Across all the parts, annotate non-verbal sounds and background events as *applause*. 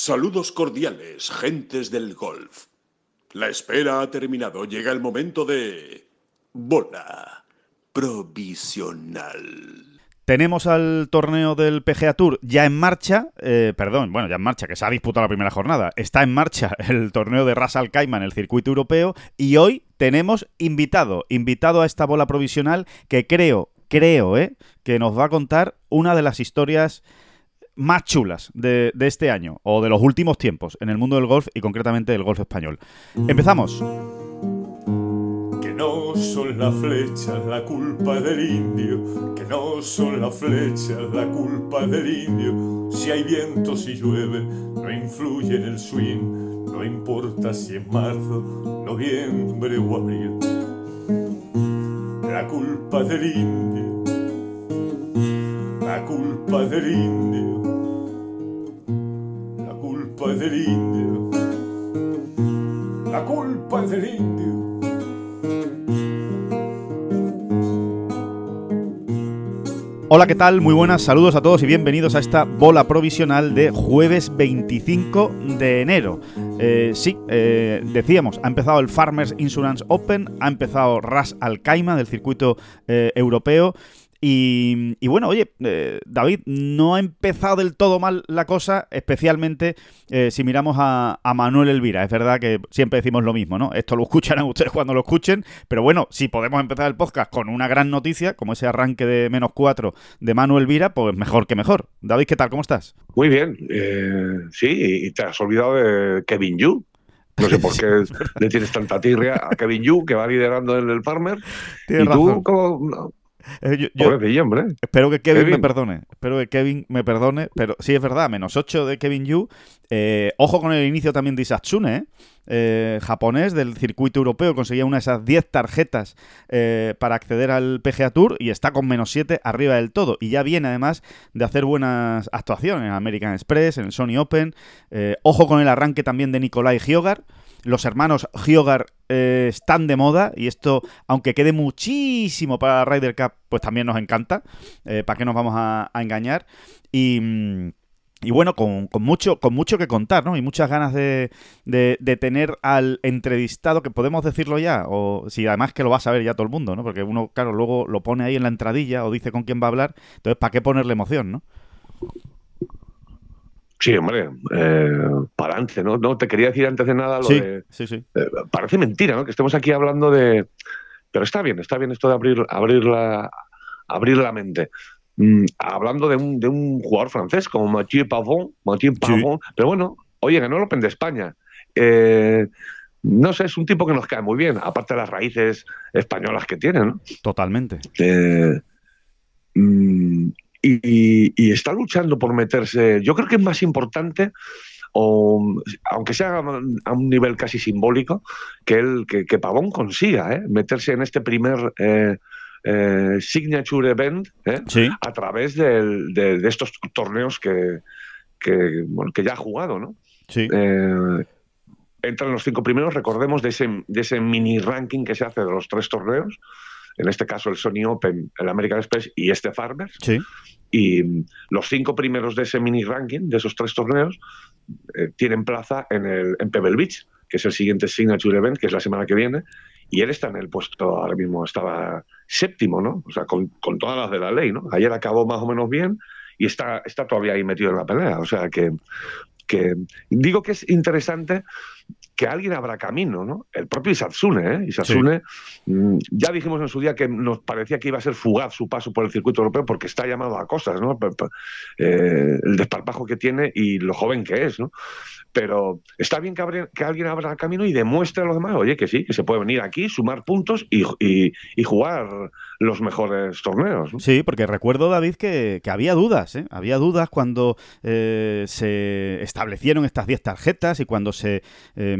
Saludos cordiales, gentes del golf. La espera ha terminado. Llega el momento de... Bola provisional. Tenemos al torneo del PGA Tour ya en marcha, eh, perdón, bueno, ya en marcha, que se ha disputado la primera jornada. Está en marcha *laughs* el torneo de Ras Al en el circuito europeo y hoy tenemos invitado, invitado a esta bola provisional que creo, creo, eh, que nos va a contar una de las historias más chulas de, este año o de los últimos tiempos en el mundo del golf y concretamente del golf español. Empezamos. Que no son las flechas la culpa del indio, que no son las flechas la culpa del indio. Si hay viento, si llueve, no influye en el swing, no importa si es marzo, noviembre o abril. La culpa del indio, la culpa del indio, culpa del indio, la culpa del indio. Hola, ¿qué tal? Muy buenas, saludos a todos y bienvenidos a esta bola provisional de jueves 25 de enero. Eh, sí, eh, decíamos, ha empezado el Farmers Insurance Open, ha empezado Ras Al Khaimah del circuito eh, europeo. Y, y bueno, oye, eh, David, no ha empezado del todo mal la cosa, especialmente eh, si miramos a, a Manuel Elvira. Es verdad que siempre decimos lo mismo, ¿no? Esto lo escucharán *laughs* ustedes cuando lo escuchen, pero bueno, si podemos empezar el podcast con una gran noticia, como ese arranque de menos cuatro de Manuel Elvira, pues mejor que mejor. David, ¿qué tal? ¿Cómo estás? Muy bien, eh, sí, y te has olvidado de Kevin Yu. No sé por qué *laughs* le tienes tanta tirria a Kevin Yu, que va liderando en el Farmer. Tienes y tú, razón. como. Eh, yo- yo- Pobrecillo, hombre. Espero que Kevin, me perdone. Espero que Kevin me perdone. Pero sí es verdad, menos 8 de Kevin Yu. Eh, ojo con el inicio también de Isatsune, ¿eh? Eh, japonés del circuito europeo. Conseguía una de esas 10 tarjetas para acceder al PGA Tour y está con menos 7 arriba del todo. Y ya viene además de hacer buenas actuaciones en American Express, en el Sony Open. Ojo con el arranque también de Nikolai Giogar. Los hermanos Giogar eh, están de moda y esto, aunque quede muchísimo para Ryder Cup, pues también nos encanta. Eh, ¿Para qué nos vamos a, engañar? Y, mm, bueno, con, mucho, con mucho que contar, ¿no? Y muchas ganas de, de- de tener al entrevistado, que podemos decirlo ya, o si además que lo va a saber ya todo el mundo, ¿no? Porque uno, claro, luego lo pone ahí en la entradilla o dice con quién va a hablar, entonces, ¿para qué ponerle emoción, no? Sí, hombre, eh, para adelante, ¿no? No, te quería decir antes de nada lo Sí, de. sí, sí. eh, parece mentira, ¿no? Que estemos aquí hablando de. Pero está bien, está bien esto de abrir, abrir, la, abrir la mente. Mm, hablando de un, de un jugador francés como Mathieu Pavon, Mathieu Pavon, pero bueno, oye, ganó el Open de España. Eh, no sé, es un tipo que nos cae muy bien, aparte de las raíces españolas que tiene, ¿no? Totalmente. Eh, mm, y, y está luchando por meterse. Yo creo que es más importante, o, aunque sea a un nivel casi simbólico, que, él, que, que Pavón consiga ¿eh? meterse en este primer eh, eh, Signature Event ¿eh? Sí, a través del- de, de estos torneos que, que, bueno, que ya ha jugado. ¿no? sí. Eh, entra en los cinco primeros, recordemos de ese, de ese mini ranking que se hace de los tres torneos, en este caso el Sony Open, el American Express y este Farmers, Sí, y mm, los cinco primeros de ese mini ranking, de esos tres torneos, eh, tienen plaza en, el, en Pebble Beach, que es el siguiente Signature Event, que es la semana que viene, y él está en el puesto, ahora mismo estaba séptimo, ¿no? O sea, con, con todas las de la ley, ¿no? Ayer acabó más o menos bien y está, está todavía ahí metido en la pelea, o sea que que digo que es interesante que alguien abra camino, ¿no? El propio Isatsune, ¿eh? Isatsune, mm, ya dijimos en su día que nos parecía que iba a ser fugaz su paso por el circuito europeo porque está llamado a cosas, ¿no? Eh, el desparpajo que tiene y lo joven que es, ¿no? Pero está bien que, abre- que alguien abra camino y demuestre a los demás, oye, que sí, que se puede venir aquí, sumar puntos y, y- y jugar los mejores torneos. ¿no? Sí, porque recuerdo, David, que, que había dudas, ¿eh? Había dudas cuando eh, se establecieron estas 10 tarjetas y cuando se eh,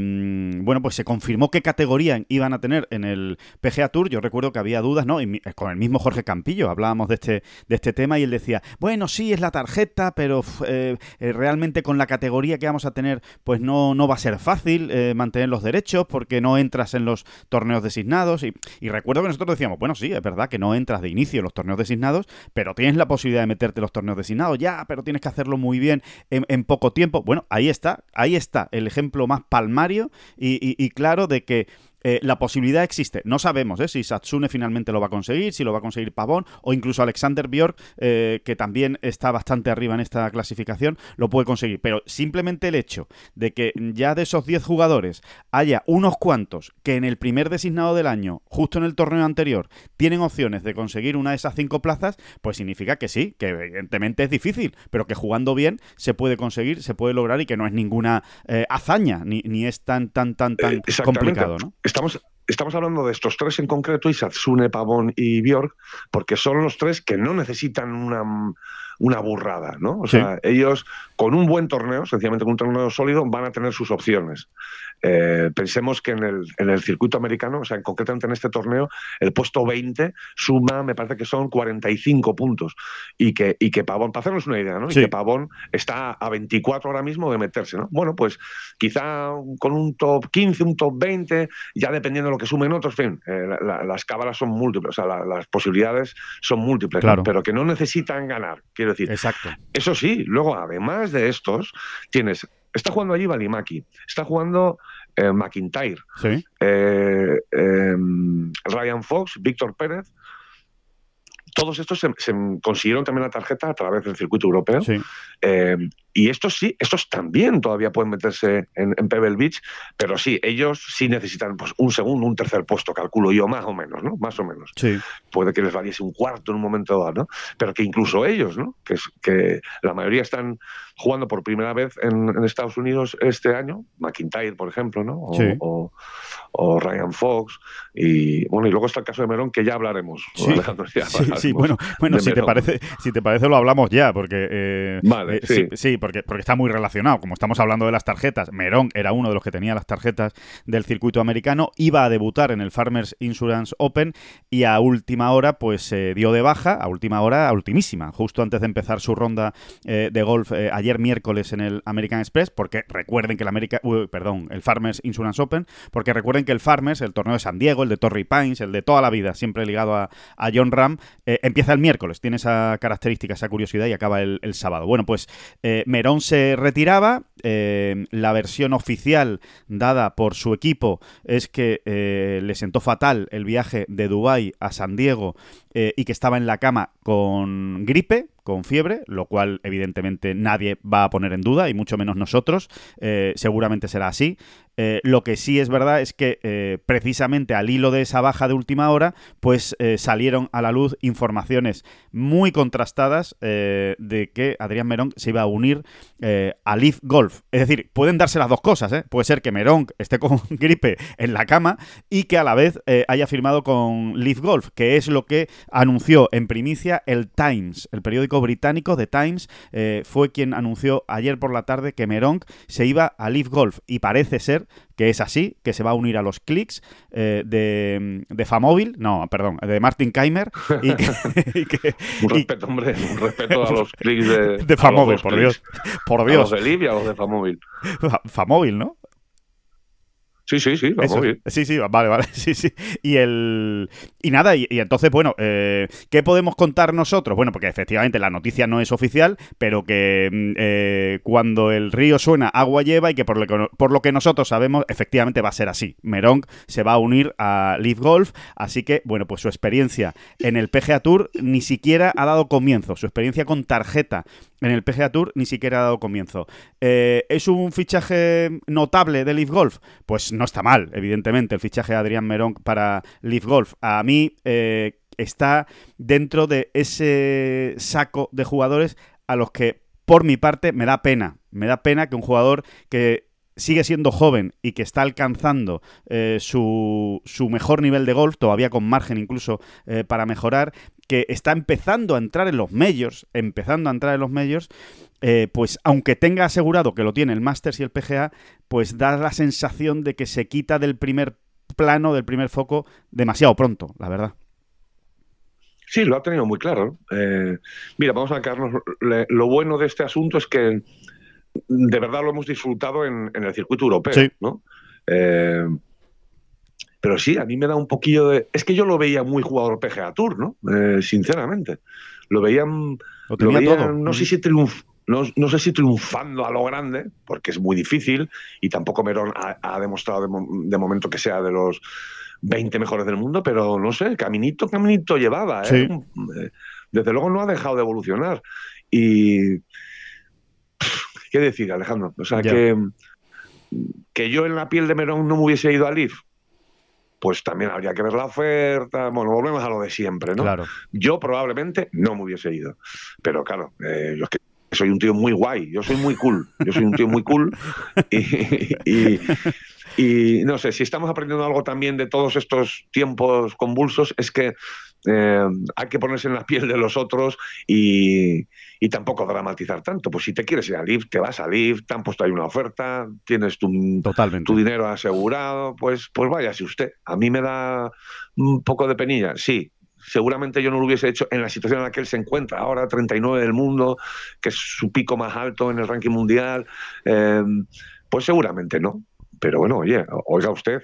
bueno, pues se confirmó qué categoría iban a tener en el PGA Tour. Yo recuerdo que había dudas, ¿no? Y con el mismo Jorge Campillo hablábamos de este, de este tema y él decía, bueno, sí, es la tarjeta, pero eh, eh, realmente con la categoría que vamos a tener, pues no, no va a ser fácil eh, mantener los derechos porque no entras en los torneos designados. Y, recuerdo que nosotros decíamos, bueno, sí, es verdad que no entras de inicio en los torneos designados, pero tienes la posibilidad de meterte en los torneos designados, ya, pero tienes que hacerlo muy bien en, poco tiempo. Bueno, ahí está, ahí está el ejemplo más palmario y claro de que eh, la posibilidad existe. No sabemos ¿eh? si Satsune finalmente lo va a conseguir, si lo va a conseguir Pavón o incluso Alexander Björk, eh, que también está bastante arriba en esta clasificación, lo puede conseguir. Pero simplemente el hecho de que ya de esos 10 jugadores haya unos cuantos que en el primer designado del año, justo en el torneo anterior, tienen opciones de conseguir una de esas cinco plazas, pues significa que sí, que evidentemente es difícil, pero que jugando bien se puede conseguir, se puede lograr y que no es ninguna hazaña, ni, ni, es tan, tan, tan, tan complicado, ¿no? Estamos, estamos hablando de estos tres en concreto, Isatsune, Pavón y Bjork, porque son los tres que no necesitan una, una burrada, ¿no? O sea, ellos con un buen torneo, sencillamente con un torneo sólido, van a tener sus opciones. Eh, pensemos que en el, en el, circuito americano, o sea, concretamente en este torneo, el puesto 20 suma, me parece que son 45 puntos. Y que, y que Pavón, para hacernos una idea, ¿no? Y que Pavón está a 24 ahora mismo de meterse, ¿no? Bueno, pues quizá con un top 15, un top 20, ya dependiendo de lo que sumen otros, en fin, eh, las cábalas son múltiples, o sea, las posibilidades son múltiples, pero que no necesitan ganar, quiero decir. Exacto. Eso sí, luego además de estos, tienes Está jugando allí Balimaki, está jugando eh, McIntyre, eh, em, Ryan Fox, Víctor Pérez. Todos estos se, consiguieron también la tarjeta a través del circuito europeo. Em, y estos sí, estos también todavía pueden meterse en, Pebble Beach, pero sí, ellos sí necesitan pues, un segundo, un tercer puesto, calculo yo, más o menos, ¿no? Más o menos. Puede que les valiese un cuarto en un momento dado, ¿no? Pero que incluso ellos, ¿no? Que, que la mayoría están jugando por primera vez en, Estados Unidos este año, McIntyre, por ejemplo, ¿no? O, Ryan Fox, y bueno, y luego está el caso de Merón, que ya hablaremos. Sí, *laughs* sí, bueno, bueno si, te parece, si te parece lo hablamos ya, porque... Eh, vale, eh, sí. sí, porque, porque está muy relacionado. Como estamos hablando de las tarjetas, Merón era uno de los que tenía las tarjetas del circuito americano, iba a debutar en el Farmers Insurance Open y a última hora pues se dio de baja, a última hora, a ultimísima, justo antes de empezar su ronda eh, de golf ayer miércoles en el American Express, porque recuerden que el America, perdón, el Farmers Insurance Open, porque recuerden que el Farmers, el torneo de San Diego, el de Torrey Pines, el de toda la vida, siempre ligado a, John Ram, eh, empieza el miércoles, tiene esa característica, esa curiosidad y acaba el, sábado. Bueno, pues eh, Merón se retiraba, eh, la versión oficial dada por su equipo es que le sentó fatal el viaje de Dubái a San Diego y que estaba en la cama con gripe, con fiebre, lo cual evidentemente nadie va a poner en duda, y mucho menos nosotros. Eh, seguramente será así. Eh, lo que sí es verdad es que eh, precisamente al hilo de esa baja de última hora, pues salieron a la luz informaciones muy contrastadas de que Adrián Merón se iba a unir a Leaf Golf. Es decir, pueden darse las dos cosas. Puede ser que Merón esté con *laughs* gripe en la cama y que a la vez haya firmado con Leaf Golf, que es lo que anunció en primicia el Times, el periódico británico The Times eh, fue quien anunció ayer por la tarde que Meronk se iba a Leaf Golf y parece ser que es así, que se va a unir a los clics eh, de, de Famóvil, no, perdón, de Martin Keimer. Y que, *laughs* un respeto, hombre, un respeto a los clics de, *laughs* de Famóvil, por Dios. Por Dios. A los de y a los de Famóvil. *laughs* Famóvil, ¿no? Sí, sí, sí, vamos bien. Sí, sí, vale, vale, *laughs* sí, sí. Y el y nada, y, entonces, bueno, eh, ¿qué podemos contar nosotros? Bueno, porque efectivamente la noticia no es oficial, pero que mm, eh, cuando el río suena, agua lleva y que por lo que, por lo que nosotros sabemos, efectivamente va a ser así. Merong se va a unir a Leaf Golf, así que, bueno, pues su experiencia en el PGA Tour ni siquiera ha dado comienzo. Su experiencia con tarjeta en el PGA Tour ni siquiera ha dado comienzo. Eh, ¿Es un fichaje notable de Leaf Golf? Pues no está mal, evidentemente, el fichaje de Adrián Merón para Leaf Golf. A mí eh, está dentro de ese saco de jugadores a los que, por mi parte, me da pena. Me da pena que un jugador que sigue siendo joven y que está alcanzando eh, su, su, mejor nivel de golf, todavía con margen incluso para mejorar, que está empezando a entrar en los medios, empezando a entrar en los medios, eh, pues aunque tenga asegurado que lo tiene el Masters y el PGA, pues da la sensación de que se quita del primer plano, del primer foco, demasiado pronto, la verdad. Sí, lo ha tenido muy claro. Eh, mira, vamos a Carlos. Lo bueno de este asunto es que de verdad lo hemos disfrutado en, el circuito europeo, ¿no? Eh, pero sí, a mí me da un poquillo de. Es que yo lo veía muy jugador PGA Tour, ¿no? Eh, sinceramente. Lo veían. Lo, No sé si no, sé si triunfando a lo grande, porque es muy difícil, y tampoco Merón ha, demostrado de, momento que sea de los 20 mejores del mundo, pero no sé, caminito, caminito llevaba. ¿eh? eh desde luego no ha dejado de evolucionar. Y. ¿Qué decir, Alejandro? O sea, que, que yo en la piel de Merón no me hubiese ido a Leaf, pues también habría que ver la oferta. Bueno, volvemos a lo de siempre, ¿no? Claro. Yo probablemente no me hubiese ido. Pero claro, eh, yo es que soy un tío muy guay, yo soy muy cool, yo soy un tío muy cool *laughs* y, y, no sé, si estamos aprendiendo algo también de todos estos tiempos convulsos es que eh, hay que ponerse en la piel de los otros y, tampoco dramatizar tanto. Pues si te quieres ir a Live, te vas a Live, te han puesto ahí una oferta, tienes tu, tu dinero asegurado, pues, pues váyase usted. A mí me da un poco de penilla, sí, seguramente yo no lo hubiese hecho en la situación en la que él se encuentra ahora, 39 del mundo, que es su pico más alto en el ranking mundial, eh, pues seguramente no. Pero bueno, oye, oiga usted,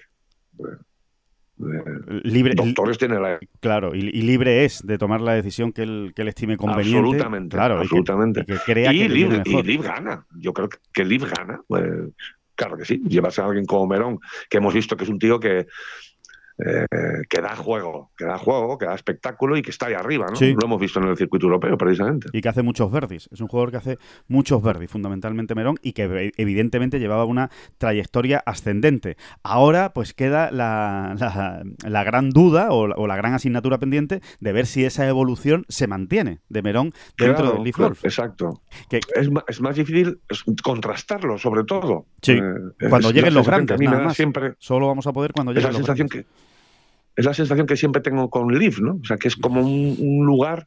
libre, doctores tiene la... Claro, y, libre es de tomar la decisión que él, que él estime conveniente. Absolutamente, claro, absolutamente. Y que, crea que Liv, y Liv gana. Yo creo que Liv gana. Pues, claro que sí. Llevas a alguien como Merón, que hemos visto que es un tío que eh, que da juego, que da juego, que da espectáculo y que está ahí arriba, ¿no? Lo hemos visto en el circuito europeo, precisamente. Y que hace muchos verdis. Es un jugador que hace muchos verdis, fundamentalmente Merón, y que evidentemente llevaba una trayectoria ascendente. Ahora, pues queda la, la, gran duda o, la gran asignatura pendiente de ver si esa evolución se mantiene de Merón dentro del Leaf Golf. exacto. Que, es, es, más difícil contrastarlo, sobre todo. Sí, eh, cuando lleguen los grandes, nada más. Siempre Solo vamos a poder cuando lleguen los sensación grandes. Que, es la sensación que siempre tengo con Leaf, ¿no? O sea, que es como un, lugar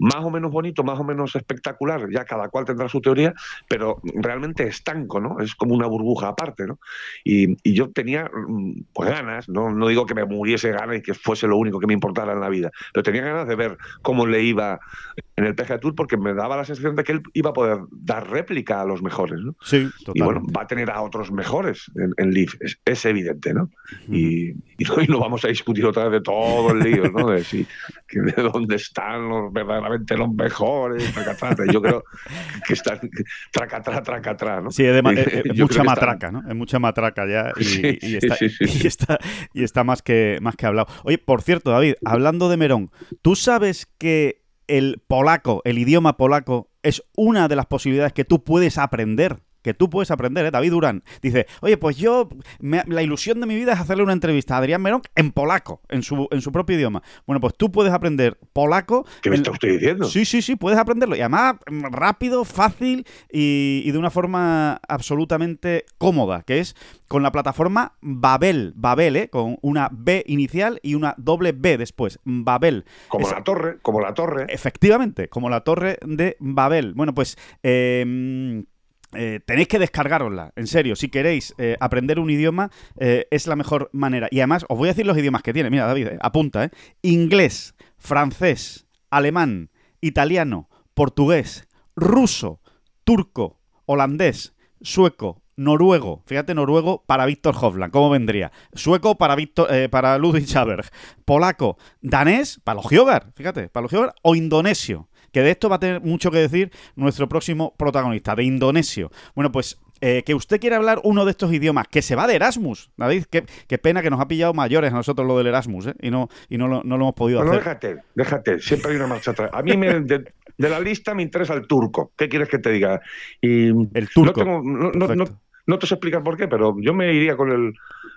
más o menos bonito, más o menos espectacular, ya cada cual tendrá su teoría, pero realmente estanco, ¿no? Es como una burbuja aparte, ¿no? Y, yo tenía, mm, pues ganas, ¿no? no digo que me muriese ganas y que fuese lo único que me importara en la vida, pero tenía ganas de ver cómo le iba en el PGA Tour porque me daba la sensación de que él iba a poder dar réplica a los mejores, ¿no? Sí, total. Y bueno, va a tener a otros mejores en, en Leaf, es, evidente, ¿no? y, y, no, vamos a discutir otra vez de todo el lío, ¿no? De, si, de dónde están los verdaderos los mejores, Yo creo que está tracatrá, tracatrá, ¿no? Sí, es, *laughs* mucha matraca, ¿no? Es mucha matraca ya y, está, y, está, más que, más que hablado. Oye, por cierto, David, hablando de Merón, ¿tú sabes que el polaco, el idioma polaco, es una de las posibilidades que tú puedes aprender que tú puedes aprender, ¿eh? David Durán dice, oye, pues yo, la ilusión de mi vida es hacerle una entrevista a Adrián Merón en polaco, en su, en su propio idioma. Bueno, pues tú puedes aprender polaco. ¿Qué me está usted diciendo? Sí, sí, sí, puedes aprenderlo. Y además mm, rápido, fácil y, de una forma absolutamente cómoda, que es con la plataforma Babel, Babel, ¿eh? con una B inicial y una doble B después, Babel. Como la torre, como la torre. Efectivamente, como la torre de Babel. Bueno, pues... Eh, eh, tenéis que descargarosla, en serio, si queréis eh, aprender un idioma eh, es la mejor manera. Y además os voy a decir los idiomas que tiene, mira David, apunta, inglés, francés, alemán, italiano, portugués, ruso, turco, holandés, sueco, noruego, fíjate noruego para Víctor Hovland, ¿cómo vendría? Sueco para Víctor, para Ludwig Schaberg, polaco, danés para los fíjate, para los o indonesio que de esto va a tener mucho que decir nuestro próximo protagonista, de Indonesio. Bueno, pues eh, que usted quiere hablar uno de estos idiomas, que se va de Erasmus. David, qué, pena que nos ha pillado mayores a nosotros lo del Erasmus, ¿eh? Y no, y no, lo, hemos podido hacer. déjate, déjate, siempre hay una marcha atrás. A mí me, de, la lista me interesa el turco. ¿Qué quieres que te diga? Y el turco. No, te sé explicar por qué, pero yo me iría con el,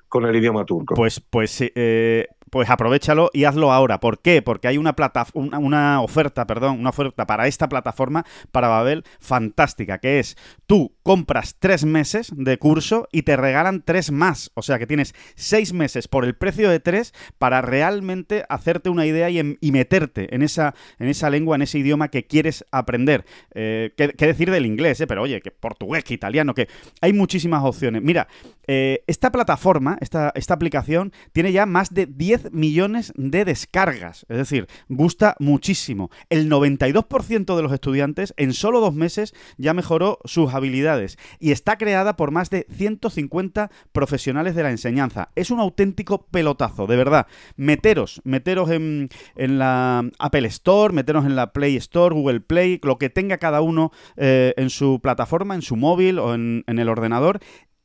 con el idioma turco. Pues, pues eh, pues aprovechalo y hazlo ahora. ¿Por qué? Porque hay una, una, oferta, perdón, una oferta para esta plataforma, para Babel, fantástica, que es tú compras tres meses de curso y te regalan tres más. O sea que tienes seis meses por el precio de tres para realmente hacerte una idea y, y meterte en esa, en esa lengua, en ese idioma que quieres aprender. Eh, ¿qué, decir del inglés? Eh? Pero oye, que portugués, que italiano, que hay muchísimas opciones. Mira, eh, esta plataforma, esta, esta aplicación, tiene ya más de 10 millones de descargas. Es decir, gusta muchísimo. El 92% de los estudiantes en solo dos meses ya mejoró sus habilidades y está creada por más de 150 profesionales de la enseñanza. Es un auténtico pelotazo, de verdad. Meteros, meteros en, en la Apple Store, meteros en la Play Store, Google Play, lo que tenga cada uno eh, en su plataforma, en su móvil o en, en el ordenador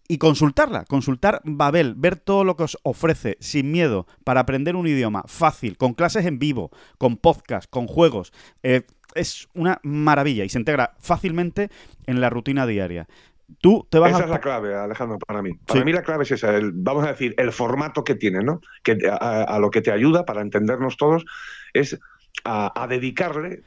y consultarla, consultar Babel, ver todo lo que os ofrece sin miedo para aprender un idioma fácil, con clases en vivo, con podcast, con juegos. Eh, es una maravilla y se integra fácilmente en la rutina diaria. Tú te vas esa es la clave, Alejandro, para mí. Para mí la clave es esa, vamos a decir, el formato que tiene, ¿no? Que a, lo que te ayuda para entendernos todos es a, dedicarle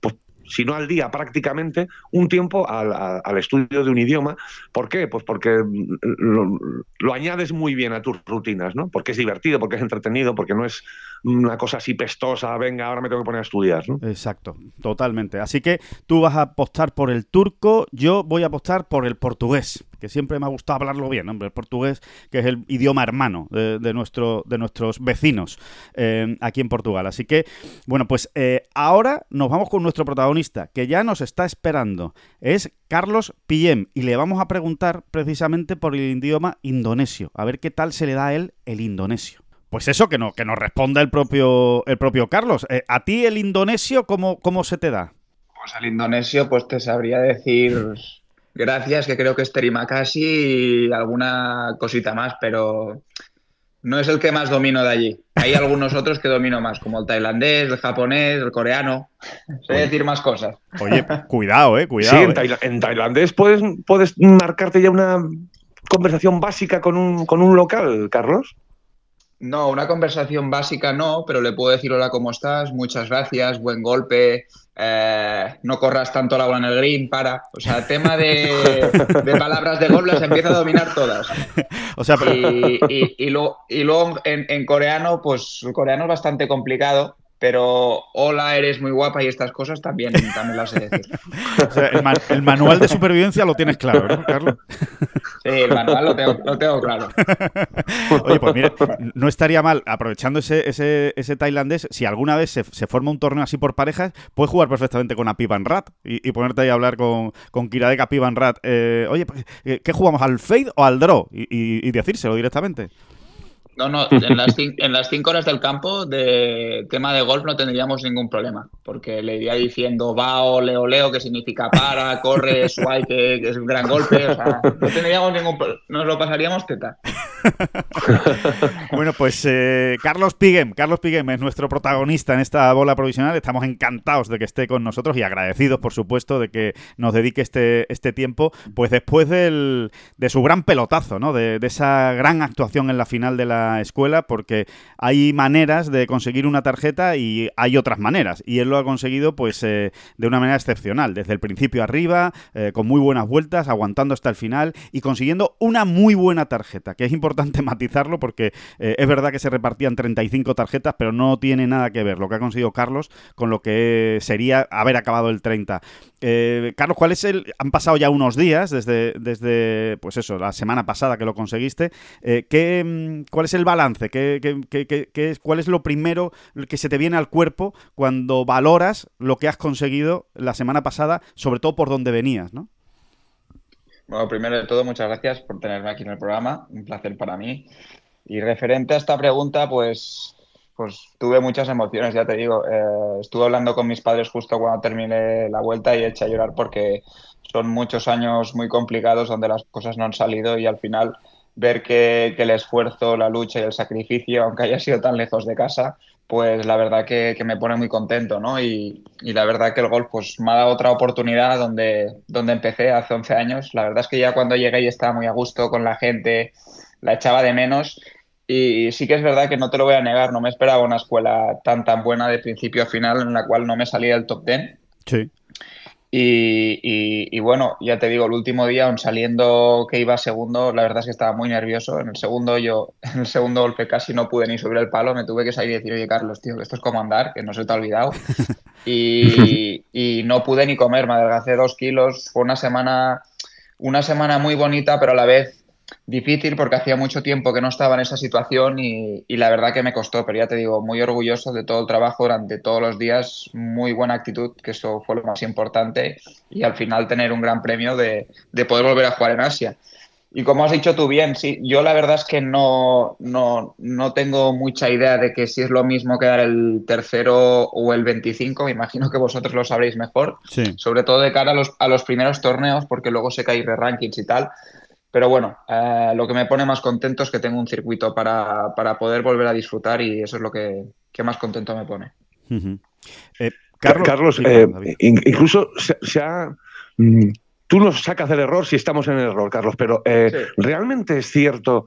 pues, si no al día prácticamente, un tiempo al, estudio de un idioma. ¿Por qué? Pues porque lo, añades muy bien a tus rutinas, ¿no? Porque es divertido, porque es entretenido, porque no es una cosa así pestosa, venga, ahora me tengo que poner a estudiar, ¿no? Exacto, totalmente. Así que tú vas a apostar por el turco, yo voy a apostar por el portugués que siempre me ha gustado hablarlo bien, hombre, el portugués, que es el idioma hermano de, nuestro, de nuestros vecinos eh, aquí en Portugal. Así que, bueno, pues eh, ahora nos vamos con nuestro protagonista, que ya nos está esperando. Es Carlos Pillem, y le vamos a preguntar precisamente por el idioma indonesio, a ver qué tal se le da a él el indonesio. Pues eso, que, no, que nos responda el propio, el propio Carlos. Eh, ¿A ti el indonesio cómo, cómo se te da? Pues al indonesio, pues te sabría decir Gracias, que creo que es terima casi y alguna cosita más, pero no es el que más domino de allí. Hay algunos otros que domino más, como el tailandés, el japonés, el coreano. Sé decir más cosas. Oye, cuidado, eh, cuidado. Sí, en, eh. tailandés puedes, puedes marcarte ya una conversación básica con un, con un local, Carlos. No, una conversación básica no, pero le puedo decir hola, ¿cómo estás? Muchas gracias, buen golpe, eh, no corras tanto la bola en el green, para. O sea, tema de, palabras de golf las empieza a dominar todas. *laughs* O sea, y, luego, en, en, coreano, pues el coreano es bastante complicado pero hola, eres muy guapa y estas cosas también, también las sé decir. O sea, el, manual de supervivencia lo tienes claro, ¿no, Carlos? Sí, el manual lo tengo, claro. Oye, pues mire, no estaría mal, aprovechando ese, ese, ese tailandés, si alguna vez se, forma un torneo así por parejas, puedes jugar perfectamente con Apivan Rat y, ponerte ahí a hablar con, con Kiradeka Apivan Rat. Eh, oye, pues, ¿qué jugamos, al fade o al draw? y decírselo directamente. No, no, en las, en las cinco horas del campo de tema de golf no tendríamos ningún problema, porque le iría diciendo va leo, leo, que significa para, corre, swipe, que, es un gran golpe, o sea, no tendríamos ningún nos lo pasaríamos teta. bueno, pues eh, Carlos Piguem, Carlos Piguem es nuestro protagonista en esta bola provisional, estamos encantados de que esté con nosotros y agradecidos, por supuesto, de que nos dedique este, este tiempo, pues después del, de su gran pelotazo, ¿no? de esa gran actuación en la final de la escuela porque hay maneras de conseguir una tarjeta y hay otras maneras. Y él lo ha conseguido pues eh, de una manera excepcional, desde el principio arriba, eh, con muy buenas vueltas, aguantando hasta el final y consiguiendo una muy buena tarjeta, que es importante *laughs* matizarlo porque eh, es verdad que se repartían 35 tarjetas, pero no tiene nada que ver lo que ha conseguido Carlos con lo que sería haber acabado el 30. Carlos, ¿cuál es el...? Han pasado ya unos días desde, desde pues eso, la semana pasada que lo conseguiste. ¿qué, mm, ¿Cuál es el balance? ¿Qué, es, ¿Cuál es lo primero que se te viene al cuerpo cuando valoras lo que has conseguido la semana pasada, sobre todo por donde venías, ¿no? Bueno, primero de todo, muchas gracias por tenerme aquí en el programa. Un placer para mí. Y referente a esta pregunta, pues, pues tuve muchas emociones, ya te digo. Eh, estuve hablando con mis padres justo cuando terminé la vuelta y eché a llorar porque son muchos años muy complicados donde las cosas no han salido y al final ver que, el esfuerzo, la lucha y el sacrificio, aunque haya sido tan lejos de casa, pues la verdad que, me pone muy contento, ¿no? Y, la verdad que el golf pues me ha dado otra oportunidad donde, donde empecé hace 11 años. La verdad es que ya cuando llegué y estaba muy a gusto con la gente, la echaba de menos Y sí que es verdad que no te lo voy a negar, no me esperaba una escuela tan tan buena de principio a final en la cual no me salía del top 10. Sí. Y, bueno, ya te digo, el último día, aun saliendo que iba segundo, la verdad es que estaba muy nervioso. En el segundo yo, *laughs* en el segundo golpe casi no pude ni subir el palo, me tuve que salir y decir, oye Carlos, tío, que esto es como andar, que no se te ha olvidado. *laughs* Y, y no pude ni comer, me adelgacé dos kilos. Fue una semana, una semana muy bonita, pero a la vez difícil porque hacía mucho tiempo que no estaba en esa situación y, la verdad que me costó, pero ya te digo, muy orgulloso de todo el trabajo durante todos los días, muy buena actitud, que eso fue lo más importante y al final tener un gran premio de, poder volver a jugar en Asia. Y como has dicho tú bien, sí, yo la verdad es que no, no, no tengo mucha idea de que si es lo mismo quedar el tercero o el 25, me imagino que vosotros lo sabréis mejor, sobre todo de cara a los, a los primeros torneos, porque luego sé que hay rankings y tal, pero bueno, eh, lo que me pone más contento es que tengo un circuito para, poder volver a disfrutar y eso es lo que, más contento me pone. Eh, Carlos, eh, incluso se, ha... Mm, tú nos sacas del error si estamos en el error, Carlos, pero ¿realmente es cierto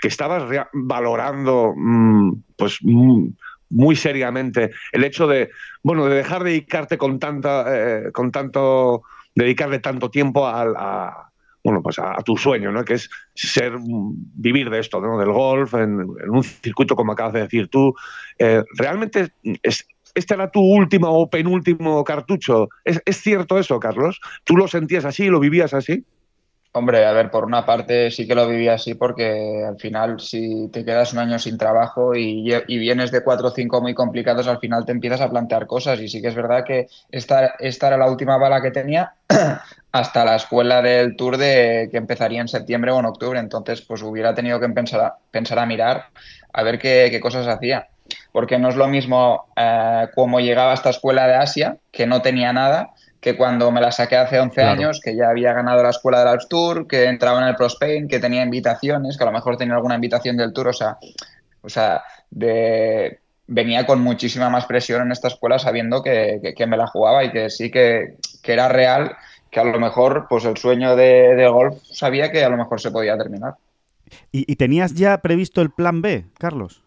que estabas valorando mm, pues mm, muy seriamente el hecho de, bueno, de dejar de dedicarte con tanta, con tanto, dedicarle tanto tiempo a bueno, pues a, tu sueño, ¿no? Que es ser, vivir de esto, ¿no? Del golf, en, un circuito como acabas de decir tú. Eh, ¿Realmente es, este era tu último o penúltimo cartucho? ¿Es, ¿Es cierto eso, Carlos? ¿Tú lo sentías así, lo vivías así? Hombre, a ver, por una parte sí que lo viví así porque al final si te quedas un año sin trabajo y, vienes de cuatro o cinco muy complicados, al final te empiezas a plantear cosas y sí que es verdad que esta, esta era la última bala que tenía hasta la escuela del tour de que empezaría en septiembre o en octubre, entonces pues hubiera tenido que pensar a, pensar a mirar a ver qué, cosas hacía, porque no es lo mismo eh, como llegaba a esta escuela de Asia, que no tenía nada, que cuando me la saqué hace 11 años, que ya había ganado la escuela del Alps Tour, que entraba en el Pro Spain, que tenía invitaciones, que a lo mejor tenía alguna invitación del Tour, o sea, o sea de, venía con muchísima más presión en esta escuela sabiendo que, me la jugaba y que sí que, era real, que a lo mejor pues el sueño de, golf sabía que a lo mejor se podía terminar. ¿Y, tenías ya previsto el plan B, Carlos?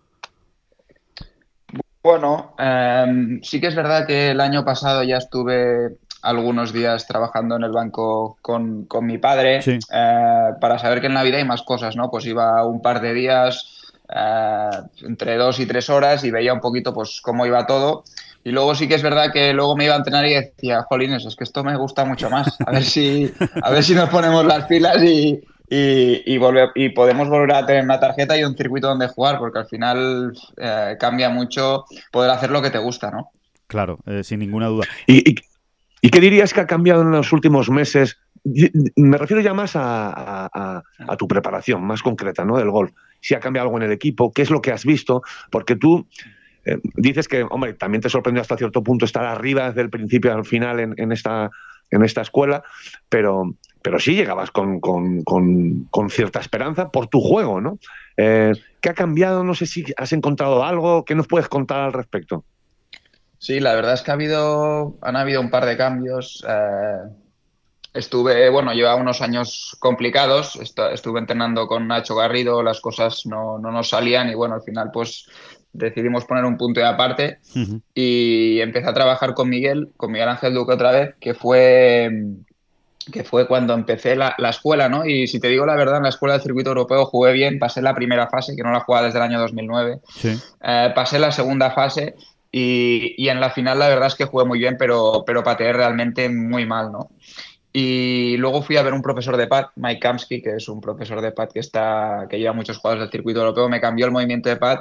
Bueno, em, sí que es verdad que el año pasado ya estuve algunos días trabajando en el banco con, mi padre eh, para saber que en la vida hay más cosas, ¿no? Pues iba un par de días, eh, entre dos y tres horas y veía un poquito pues cómo iba todo. Y luego sí que es verdad que luego me iba a entrenar y decía, jolines, es que esto me gusta mucho más. A ver si, a ver si nos ponemos las pilas y, y, y podemos volver a tener una tarjeta y un circuito donde jugar, porque al final eh, cambia mucho poder hacer lo que te gusta, ¿no? Claro, sin ninguna duda. y, ¿Y qué dirías que ha cambiado en los últimos meses? Me refiero ya más a, tu preparación, más concreta, ¿no? Del golf. Si ha cambiado algo en el equipo, qué es lo que has visto, porque tú eh, dices que, hombre, también te sorprendió hasta cierto punto estar arriba desde el principio al final en, esta, en esta escuela, pero, pero sí llegabas con, cierta esperanza por tu juego, ¿no? Eh, ¿Qué ha cambiado? No sé si has encontrado algo. ¿Qué nos puedes contar al respecto? Sí, la verdad es que ha habido, han habido un par de cambios. Eh, estuve, bueno, llevaba unos años complicados. estuve entrenando con Nacho Garrido, las cosas no, nos salían y bueno, al final pues decidimos poner un punto de aparte y empecé a trabajar con Miguel, con Miguel Ángel Duque otra vez, que fue que fue cuando empecé la, escuela, ¿no? Y si te digo la verdad, en la escuela del circuito europeo jugué bien, pasé la primera fase, que no la jugaba desde el año 2009, eh, pasé la segunda fase y, en la final la verdad es que jugué muy bien, pero, pero pateé realmente muy mal, ¿no? Y luego fui a ver un profesor de pad, Mike Kamsky, que es un profesor de pad que, está, que lleva muchos jugadores del circuito europeo, me cambió el movimiento de pad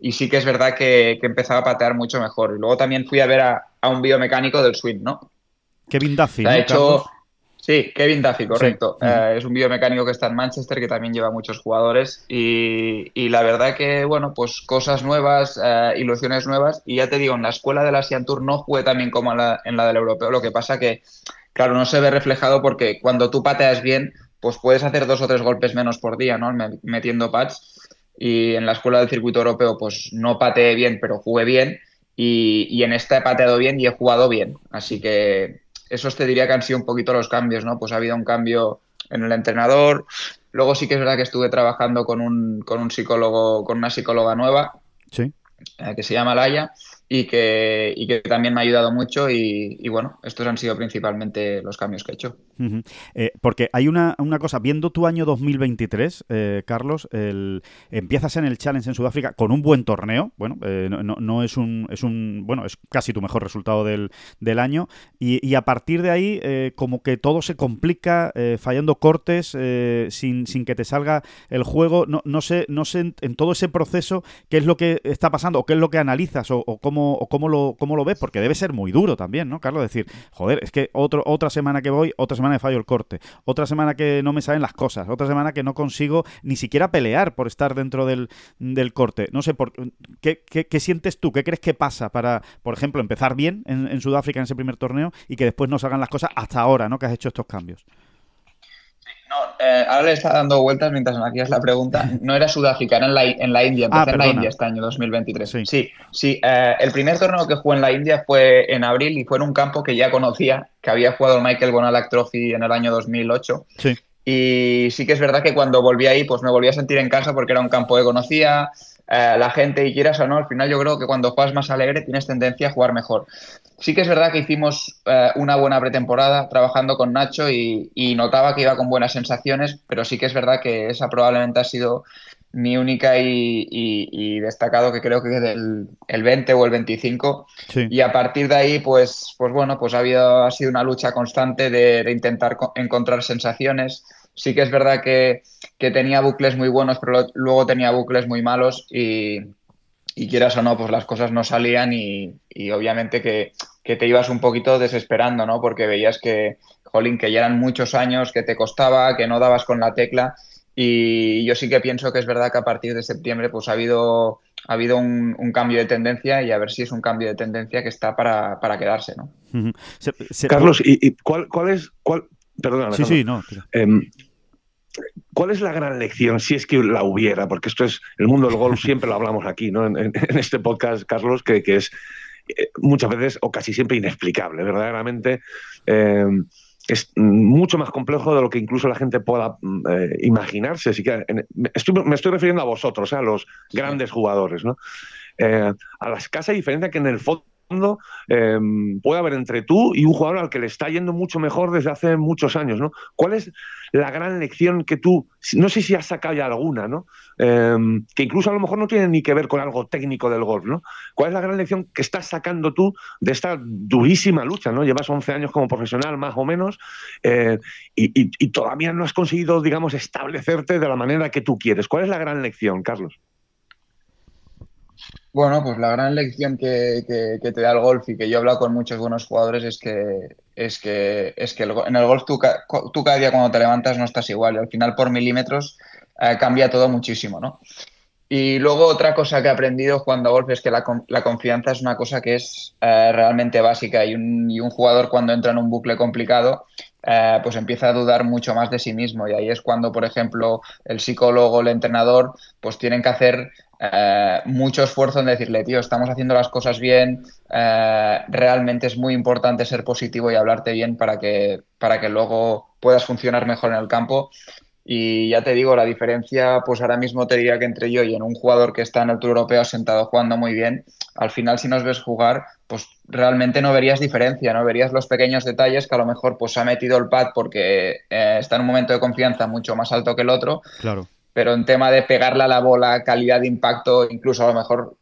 y sí que es verdad que, que empezaba a patear mucho mejor. Y luego también fui a ver a, a un biomecánico del swing, ¿no? Kevin Duffy. Ha hecho, Sí, Kevin Duffy, correcto. Eh, es un biomecánico que está en Manchester, que también lleva muchos jugadores. Y, la verdad que, bueno, pues cosas nuevas, eh, ilusiones nuevas. Y ya te digo, en la escuela del Asian Tour no jugué también como en la, en la del europeo. Lo que pasa que, claro, no se ve reflejado porque cuando tú pateas bien, pues puedes hacer dos o tres golpes menos por día, ¿no? Metiendo pads. Y en la escuela del circuito europeo, pues no pateé bien, pero jugué bien. Y, y en esta he pateado bien y he jugado bien. Así que esos te diría que han sido un poquito los cambios, ¿no? Pues ha habido un cambio en el entrenador. Luego sí que es verdad que estuve trabajando con un, con un psicólogo, con una psicóloga nueva, Sí. eh, que se llama Laia, y que, y que también me ha ayudado mucho. Y, y bueno, estos han sido principalmente los cambios que he hecho. Eh, porque hay una, una cosa, viendo tu año 2023, eh, Carlos, el- empiezas en el Challenge en Sudáfrica con un buen torneo, bueno, eh, no, no- es un, es un, bueno, es casi tu mejor resultado del, del año, y, a partir de ahí eh, como que todo se complica, fallando cortes, sin, sin que te salga el juego, no, no sé, no sé en, todo ese proceso qué es lo que está pasando, o qué es lo que analizas, o, cómo, cómo, lo, cómo lo ves, porque debe ser muy duro también, ¿no, Carlos? Decir, joder, es que otro, otra semana que voy, otra semana que fallo el corte, otra semana que no me salen las cosas, otra semana que no consigo ni siquiera pelear por estar dentro del, del corte. No sé, por, ¿qué, qué, qué sientes tú? ¿Qué crees que pasa para, por ejemplo, empezar bien en, en Sudáfrica en ese primer torneo y que después no salgan las cosas hasta ahora, ¿no? Que has hecho estos cambios. No, eh, ahora le está dando vueltas mientras me hacías la pregunta. No era Sudáfrica, era en la, en la India. Empecé Ah, en la. India este año 2023. Sí. Sí, sí. eh, el primer torneo que jugué en la India fue en abril y fue en un campo que ya conocía, que había jugado el Michael Bonalac Trophy en el año 2008. Sí. Y sí que es verdad que cuando volví ahí, pues me volví a sentir en casa porque era un campo que conocía, eh, la gente, y quieras o no, al final yo creo que cuando juegas más alegre tienes tendencia a jugar mejor. Sí que es verdad que hicimos eh, una buena pretemporada trabajando con Nacho y, y notaba que iba con buenas sensaciones, pero sí que es verdad que esa probablemente ha sido mi única y, y- y destacado que creo que del el 20 o el 25 Sí. y a partir de ahí, pues, pues bueno, pues ha, habido, ha sido una lucha constante de, de intentar co- encontrar sensaciones. Sí que es verdad que, que tenía bucles muy buenos, pero lo- luego tenía bucles muy malos y, y quieras o no, pues las cosas no salían y, y obviamente que, que te ibas un poquito desesperando, ¿no? Porque veías que, jolín, que ya eran muchos años, que te costaba, que no dabas con la tecla y yo sí que pienso que es verdad que a partir de septiembre pues ha habido, ha habido un, un cambio de tendencia y a ver si es un cambio de tendencia que está para, para quedarse, ¿no? Ujú. Se- se- Carlos, ¿y, y cuál, cuál es, cuál, perdona, Sí, sí, no. Em, ¿Cuál es la gran lección, si es que la hubiera? Porque esto es el mundo del golf, siempre lo hablamos aquí, ¿no? En, en- en este podcast, Carlos, que, que es eh, muchas veces o casi siempre inexplicable. Verdaderamente em, es mucho más complejo de lo que incluso la gente pueda mm, eh, imaginarse. Así que en- me, estoy, me estoy refiriendo a vosotros, ¿eh? a los grandes jugadores, ¿no? Eh, a la escasa diferencia que en el fondo eh, puede haber entre tú y un jugador al que le está yendo mucho mejor desde hace muchos años, ¿no? ¿Cuál es la gran lección que tú, no sé si has sacado ya alguna, ¿no? Eh, que incluso a lo mejor no tiene ni que ver con algo técnico del golf, ¿no? ¿Cuál es la gran lección que estás sacando tú de esta durísima lucha, ¿no? Llevas 11 años como profesional, más o menos, eh, y- y todavía no has conseguido, digamos, establecerte de la manera que tú quieres. ¿Cuál es la gran lección, Carlos? Bueno, pues la gran lección que, te da el golf y que yo he hablado con muchos buenos jugadores es que, es que, es que en el golf tú, ca- tú cada día cuando te levantas no estás igual y al final por milímetros eh, cambia todo muchísimo, ¿no? Y luego otra cosa que he aprendido jugando a golf es que la, con- la confianza es una cosa que es eh, realmente básica y un, y un jugador cuando entra en un bucle complicado eh, pues empieza a dudar mucho más de sí mismo y ahí es cuando, por ejemplo, el psicólogo, el entrenador, pues tienen que hacer eh, mucho esfuerzo en decirle, tío, estamos haciendo las cosas bien, eh, realmente es muy importante ser positivo y hablarte bien para que, para que luego puedas funcionar mejor en el campo. Y ya te digo, la diferencia, pues ahora mismo te diría que entre yo y en un jugador que está en el Tour Europeo sentado jugando muy bien, al final si nos ves jugar, pues realmente no verías diferencia, ¿no? Verías los pequeños detalles que a lo mejor pues ha metido el pad porque eh, está en un momento de confianza mucho más alto que el otro, Claro. Pero en tema de pegarle a la bola, calidad de impacto, incluso a lo mejor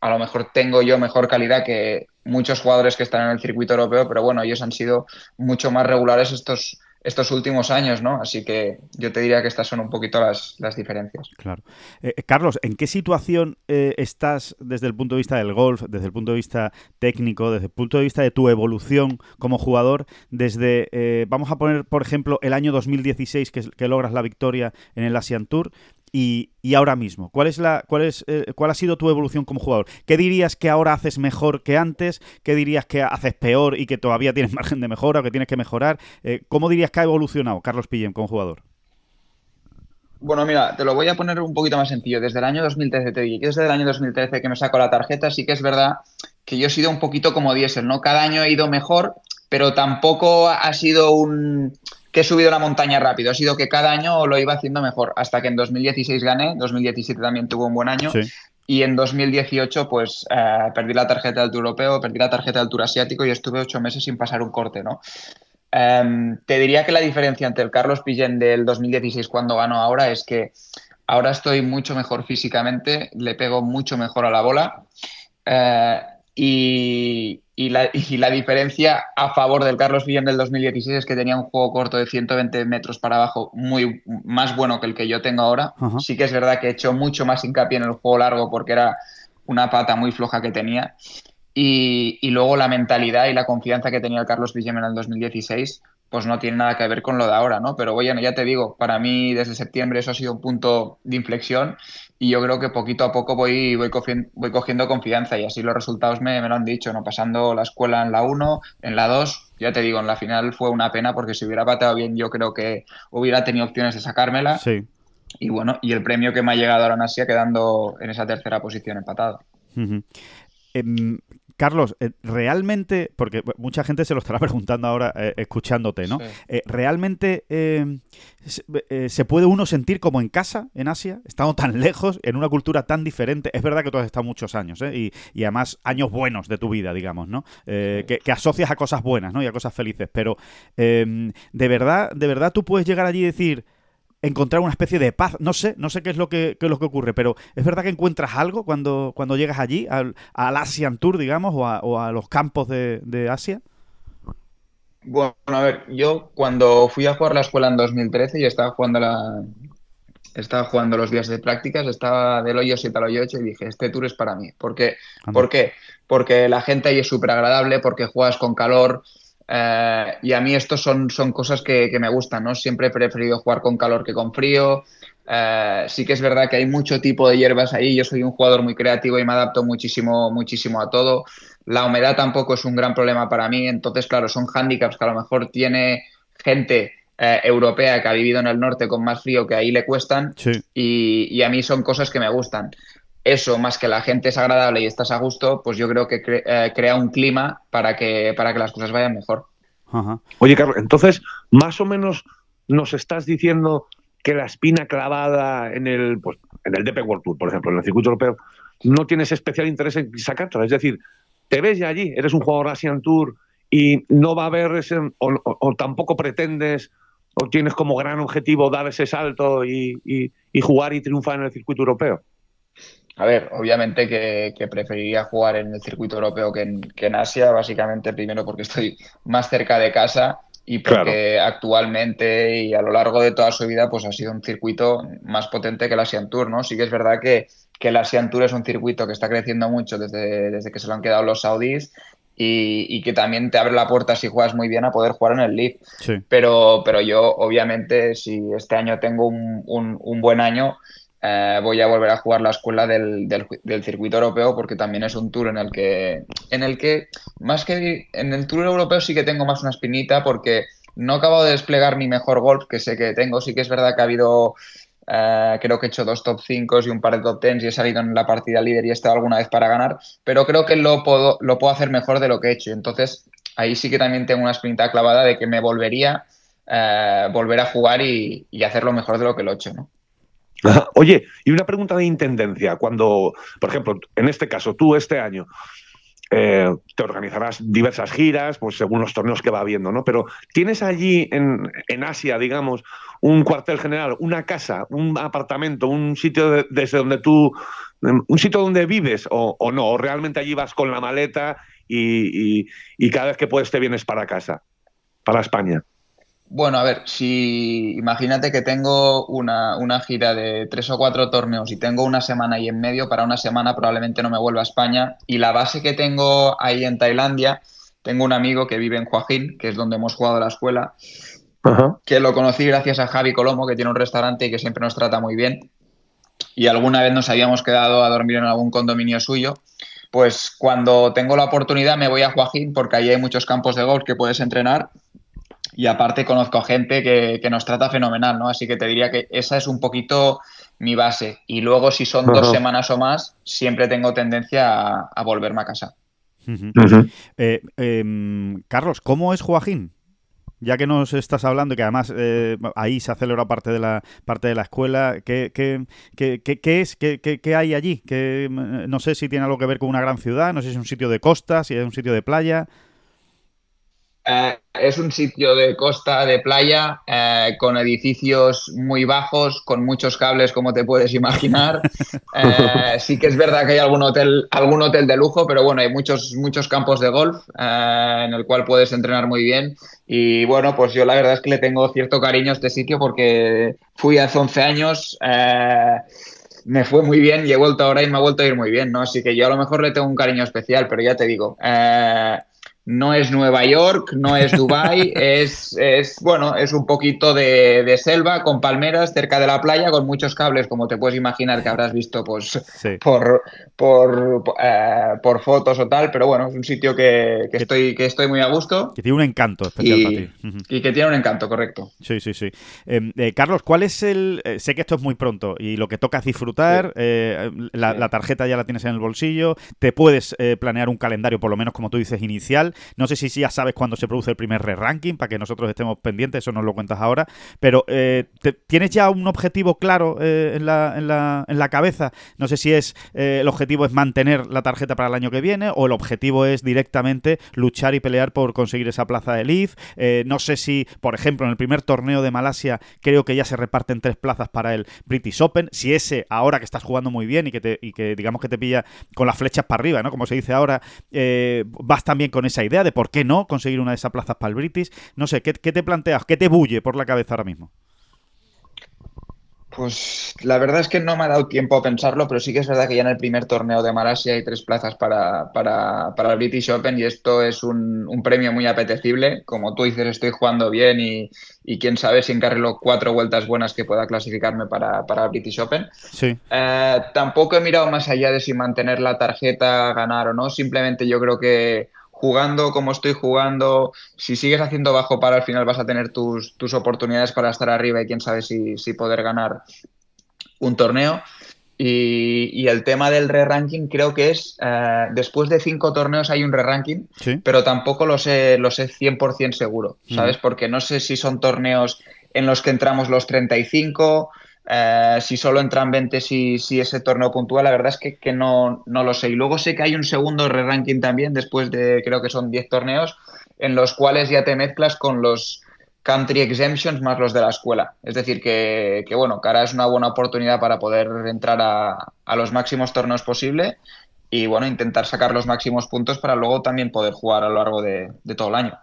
a lo mejor tengo yo mejor calidad que muchos jugadores que están en el circuito europeo, pero bueno, ellos han sido mucho más regulares estos, estos últimos años, ¿no? Así que yo te diría que estas son un poquito las, las diferencias. Claro. Eh, Carlos, ¿en qué situación eh, estás desde el punto de vista del golf, desde el punto de vista técnico, desde el punto de vista de tu evolución como jugador, desde, eh, vamos a poner, por ejemplo, el año 2016 que, que logras la victoria en el Asian Tour y, ahora mismo? ¿Cuál, es la, cuál, es, eh, ¿Cuál ha sido tu evolución como jugador? ¿Qué dirías que ahora haces mejor que antes? ¿Qué dirías que haces peor y que todavía tienes *laughs* margen de mejora o que tienes que mejorar? Eh, ¿Cómo dirías que ha evolucionado Carlos Pillem como jugador? Bueno, mira, te lo voy a poner un poquito más sencillo. Desde el año 2013, te que desde el año 2013 que me saco la tarjeta, sí que es verdad que yo he sido un poquito como diésel, ¿no? Cada año he ido mejor, pero tampoco ha sido un, que he subido la montaña rápido, ha sido que cada año lo iba haciendo mejor, hasta que en 2016 gané, 2017 también tuvo un buen año. Y en 2018, pues eh, perdí la tarjeta del Tour Europeo, perdí la tarjeta del Tour Asiático y estuve ocho meses sin pasar un corte, ¿no? Em, te diría que la diferencia entre el Carlos Pillén del 2016 cuando ganó ahora es que ahora estoy mucho mejor físicamente, le pego mucho mejor a la bola. Eh, y, la, diferencia a favor del Carlos Villén del 2016 es que tenía un juego corto de 120 metros para abajo muy más bueno que el que yo tengo ahora. Sí que es verdad que he hecho mucho más hincapié en el juego largo porque era una pata muy floja que tenía. Y, luego la mentalidad y la confianza que tenía el Carlos Villem en el 2016 pues no tiene nada que ver con lo de ahora, ¿no? Pero bueno, ya te digo, para mí desde septiembre eso ha sido un punto de inflexión y yo creo que poquito a poco voy, voy, cogiendo, voy cogiendo confianza y así los resultados me, me, lo han dicho, ¿no? Pasando la escuela en la 1, en la 2, ya te digo, en la final fue una pena porque si hubiera bateado bien yo creo que hubiera tenido opciones de sacármela. Sí. Y bueno, y el premio que me ha llegado ahora en Asia quedando en esa tercera posición empatado. Carlos, eh, realmente, porque mucha gente se lo estará *laughs* preguntando ahora eh, escuchándote, ¿no? Eh, ¿Realmente se puede uno sentir como en casa en Asia, estando tan *laughs* lejos, en una cultura tan diferente? Es verdad que tú has estado muchos años, y, y, además años buenos de tu vida, digamos, ¿no? Que, que, asocias a cosas buenas, ¿no? Y a cosas felices. Pero, de verdad, de verdad tú puedes llegar allí y decir encontrar una especie de paz. No sé, no sé qué es lo que, es lo que ocurre, pero ¿es verdad que encuentras algo cuando, cuando llegas allí, al, Asian Tour, digamos, o a, los campos de, Asia? Bueno, a ver, yo cuando fui a jugar la escuela en 2013 y estaba jugando la, estaba jugando los días de prácticas, estaba del hoyo 7 al hoyo 8 y dije, este tour es para mí. ¿Por qué? ¿Por qué? Porque la gente ahí es súper agradable, porque juegas con calor, eh, y a mí esto son, son cosas que, me gustan, ¿no? Siempre he preferido jugar con calor que con frío. Eh, sí que es verdad que hay mucho tipo de hierbas ahí. Yo soy un jugador muy creativo y me adapto muchísimo, muchísimo a todo. La humedad tampoco es un gran problema para mí. Entonces, claro, son handicaps que a lo mejor tiene gente eh, europea que ha vivido en el norte con más frío que ahí le cuestan. Y, y, a mí son cosas que me gustan eso, más que la gente es agradable y estás a gusto, pues yo creo que eh, crea un clima para que, para que las cosas vayan mejor. Oye, Carlos, entonces, más o menos nos estás diciendo que la espina clavada en el, pues, en el DP World Tour, por ejemplo, en el circuito europeo, no tienes especial interés en sacártela. Es decir, te ves ya allí, eres un jugador Asian Tour y no va a haber ese, o, tampoco pretendes o tienes como gran objetivo dar ese salto y, y jugar y triunfar en el circuito europeo. A ver, obviamente que, preferiría jugar en el circuito europeo que en, Asia, básicamente primero porque estoy más cerca de casa y porque actualmente y a lo largo de toda su vida pues ha sido un circuito más potente que el Asian Tour, ¿no? Sí que es verdad que, que el Asian Tour es un circuito que está creciendo mucho desde, desde que se lo han quedado los saudíes y, que también te abre la puerta si juegas muy bien a poder jugar en el League. Pero, pero yo obviamente si este año tengo un, un buen año eh, voy a volver a jugar la escuela del, del, circuito europeo porque también es un tour en el que, en el que, más que en el tour europeo sí que tengo más una espinita porque no acabo de desplegar mi mejor golf que sé que tengo. Sí que es verdad que ha habido, eh, creo que he hecho dos top 5 y un par de top 10 y he salido en la partida líder y he estado alguna vez para ganar, pero creo que lo puedo, lo puedo hacer mejor de lo que he hecho. Entonces ahí sí que también tengo una espinita clavada de que me volvería, eh, volver a jugar y, y hacerlo mejor de lo que lo he hecho, ¿no? *laughs* Oye, y una pregunta de intendencia. Cuando, por ejemplo, en este caso, tú este año eh, te organizarás diversas giras, pues según los torneos que va habiendo, ¿no? Pero ¿tienes allí en, Asia, digamos, un cuartel general, una casa, un apartamento, un sitio desde donde tú, un sitio donde vives o, no? ¿O realmente allí vas con la maleta y, y cada vez que puedes te vienes para casa, para España? Bueno, a ver, si imagínate que tengo una, gira de tres o cuatro torneos y tengo una semana y en medio, para una semana probablemente no me vuelva a España. Y la base que tengo ahí en Tailandia, tengo un amigo que vive en Joaquín, que es donde hemos jugado la escuela, que lo conocí gracias a Javi Colomo, que tiene un restaurante y que siempre nos trata muy bien. Y alguna vez nos habíamos quedado a dormir en algún condominio suyo. Pues cuando tengo la oportunidad me voy a Joaquín porque ahí hay muchos campos de golf que puedes entrenar y aparte conozco gente que, nos trata fenomenal, ¿no? Así que te diría que esa es un poquito mi base. Y luego, si son dos semanas o más, siempre tengo tendencia a, volverme a casa. Eh, em, Carlos, ¿cómo es Joaquín? ya que nos estás hablando y que además eh, ahí se celebra parte de la parte de la escuela, ¿qué, qué, qué, qué es? ¿Qué, ¿Qué, hay allí? Que mm, no sé si tiene algo que ver con una gran ciudad, no sé si es un sitio de costa, si es un sitio de playa. Eh, es un sitio de costa, de playa, eh, con edificios muy bajos, con muchos cables, como te puedes imaginar. *laughs* Eh, sí que es verdad que hay algún hotel, algún hotel de lujo, pero bueno, hay muchos, muchos campos de golf en el cual puedes entrenar muy bien. Y bueno, pues yo la verdad es que le tengo cierto cariño a este sitio porque fui hace 11 años me fue muy bien y he vuelto ahora y me ha vuelto a ir muy bien, ¿no? Así que yo a lo mejor le tengo un cariño especial, pero ya te digo, eh, no es Nueva York, no es Dubai, *laughs* es, es, bueno, es un poquito de, selva con palmeras cerca de la playa, con muchos cables, como te puedes imaginar que habrás visto pues, por, por, eh, por fotos o tal, pero bueno, es un sitio que, estoy, que estoy muy a gusto. Que tiene un encanto especial para ti. Y que tiene un encanto, correcto. Sí, sí, sí. Em, eh, Carlos, ¿cuál es el...? Eh, sé que esto es muy pronto y lo que toca es disfrutar, la, la, tarjeta ya la tienes en el bolsillo, te puedes planear un calendario, por lo menos como tú dices, inicial no sé si ya sabes cuándo se produce el primer re-ranking, para que nosotros estemos pendientes, eso nos lo cuentas ahora. Pero, eh, ¿tienes ya un objetivo claro eh, en, la, en, la, en, la, cabeza? No sé si es eh, el objetivo es mantener la tarjeta para el año que viene o el objetivo es directamente luchar y pelear por conseguir esa plaza de Leaf. no sé si, por ejemplo, en el primer torneo de Malasia creo que ya se reparten tres plazas para el British Open. Si ese, ahora que estás jugando muy bien y que, te, y que digamos que te pilla con las flechas para arriba, ¿no? Como se dice ahora, vas también con esa idea de por qué no conseguir una de esas plazas para el British. No sé, ¿qué, te planteas? ¿Qué te bulle por la cabeza ahora mismo? Pues la verdad es que no me ha dado tiempo a pensarlo, pero sí que es verdad que ya en el primer torneo de Malasia hay tres plazas para, para, el British Open y esto es un, premio muy apetecible. Como tú dices, estoy jugando bien y, quién sabe si encarrilo cuatro vueltas buenas que pueda clasificarme para, para el British Open. Sí. Eh, tampoco he mirado más allá de si mantener la tarjeta, ganar o no. Simplemente yo creo que jugando como estoy jugando, si sigues haciendo bajo para al final vas a tener tus, tus oportunidades para estar arriba y quién sabe si, si poder ganar un torneo. Y, el tema del re-ranking creo que es, eh, después de cinco torneos hay un re-ranking, pero tampoco lo sé, lo sé 100% seguro, ¿sabes? Porque no sé si son torneos en los que entramos los 35, eh, si solo entran 20, si, ese torneo puntual, la verdad es que, que no, lo sé. Y luego sé que hay un segundo re-ranking también, después de creo que son 10 torneos, en los cuales ya te mezclas con los country exemptions más los de la escuela. Es decir, que, que bueno, cara es una buena oportunidad para poder entrar a, los máximos torneos posible y bueno, intentar sacar los máximos puntos para luego también poder jugar a lo largo de todo el año.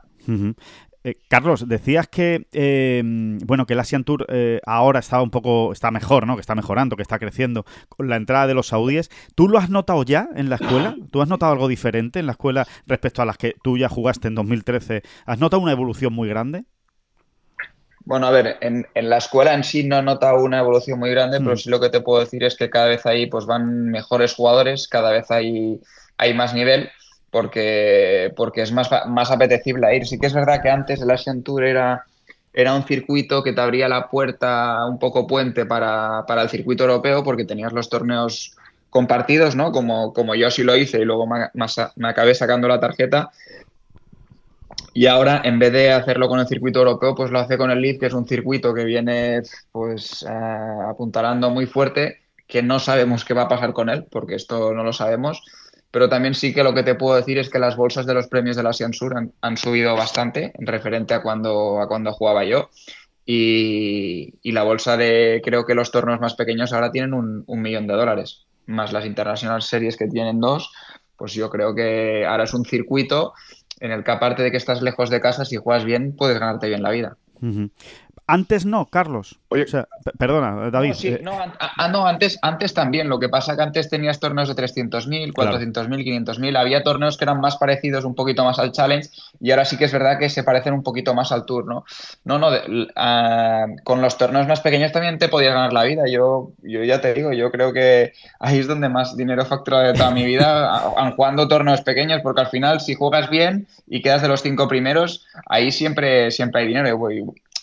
Eh, Carlos, decías que eh, bueno que el Asian Tour eh, ahora está un poco está mejor, ¿no? Que está mejorando, que está creciendo con la entrada de los saudíes. ¿Tú lo has notado ya en la escuela? ¿Tú has notado algo diferente en la escuela respecto a las que tú ya jugaste en 2013? ¿Has notado una evolución muy grande? Bueno, a ver, en, la escuela en sí no he notado una evolución muy grande, pero hmm. sí lo que te puedo decir es que cada vez ahí pues van mejores jugadores, cada vez hay, hay más nivel porque, porque es más, más apetecible ir. Sí que es verdad que antes el Asian Tour era, era un circuito que te abría la puerta un poco puente para, para el circuito europeo porque tenías los torneos compartidos, ¿no? Como, como yo sí lo hice y luego me, acabé sacando la tarjeta. Y ahora, en vez de hacerlo con el circuito europeo, pues lo hace con el Lead, que es un circuito que viene pues eh, apuntalando muy fuerte, que no sabemos qué va a pasar con él, porque esto no lo sabemos pero también sí que lo que te puedo decir es que las bolsas de los premios de la Asian Sur han, subido bastante en referente a cuando, a cuando jugaba yo. Y, la bolsa de, creo que los torneos más pequeños ahora tienen un, millón de dólares, más las International Series que tienen dos, pues yo creo que ahora es un circuito en el que aparte de que estás lejos de casa, si juegas bien, puedes ganarte bien la vida. Antes no, Carlos. Oye, perdona, David. No, eh. no, ah, no, antes, antes también. Lo que pasa que antes tenías torneos de 300.000, 400.000, 500.000. Había torneos que eran más parecidos un poquito más al Challenge y ahora sí que es verdad que se parecen un poquito más al Tour, ¿no? No, no, ah, con los torneos más pequeños también te podías ganar la vida. Yo, yo ya te digo, yo creo que ahí es donde más dinero he facturado de toda mi vida, jugando torneos pequeños, porque al final si juegas bien y quedas de los cinco primeros, ahí siempre, siempre hay dinero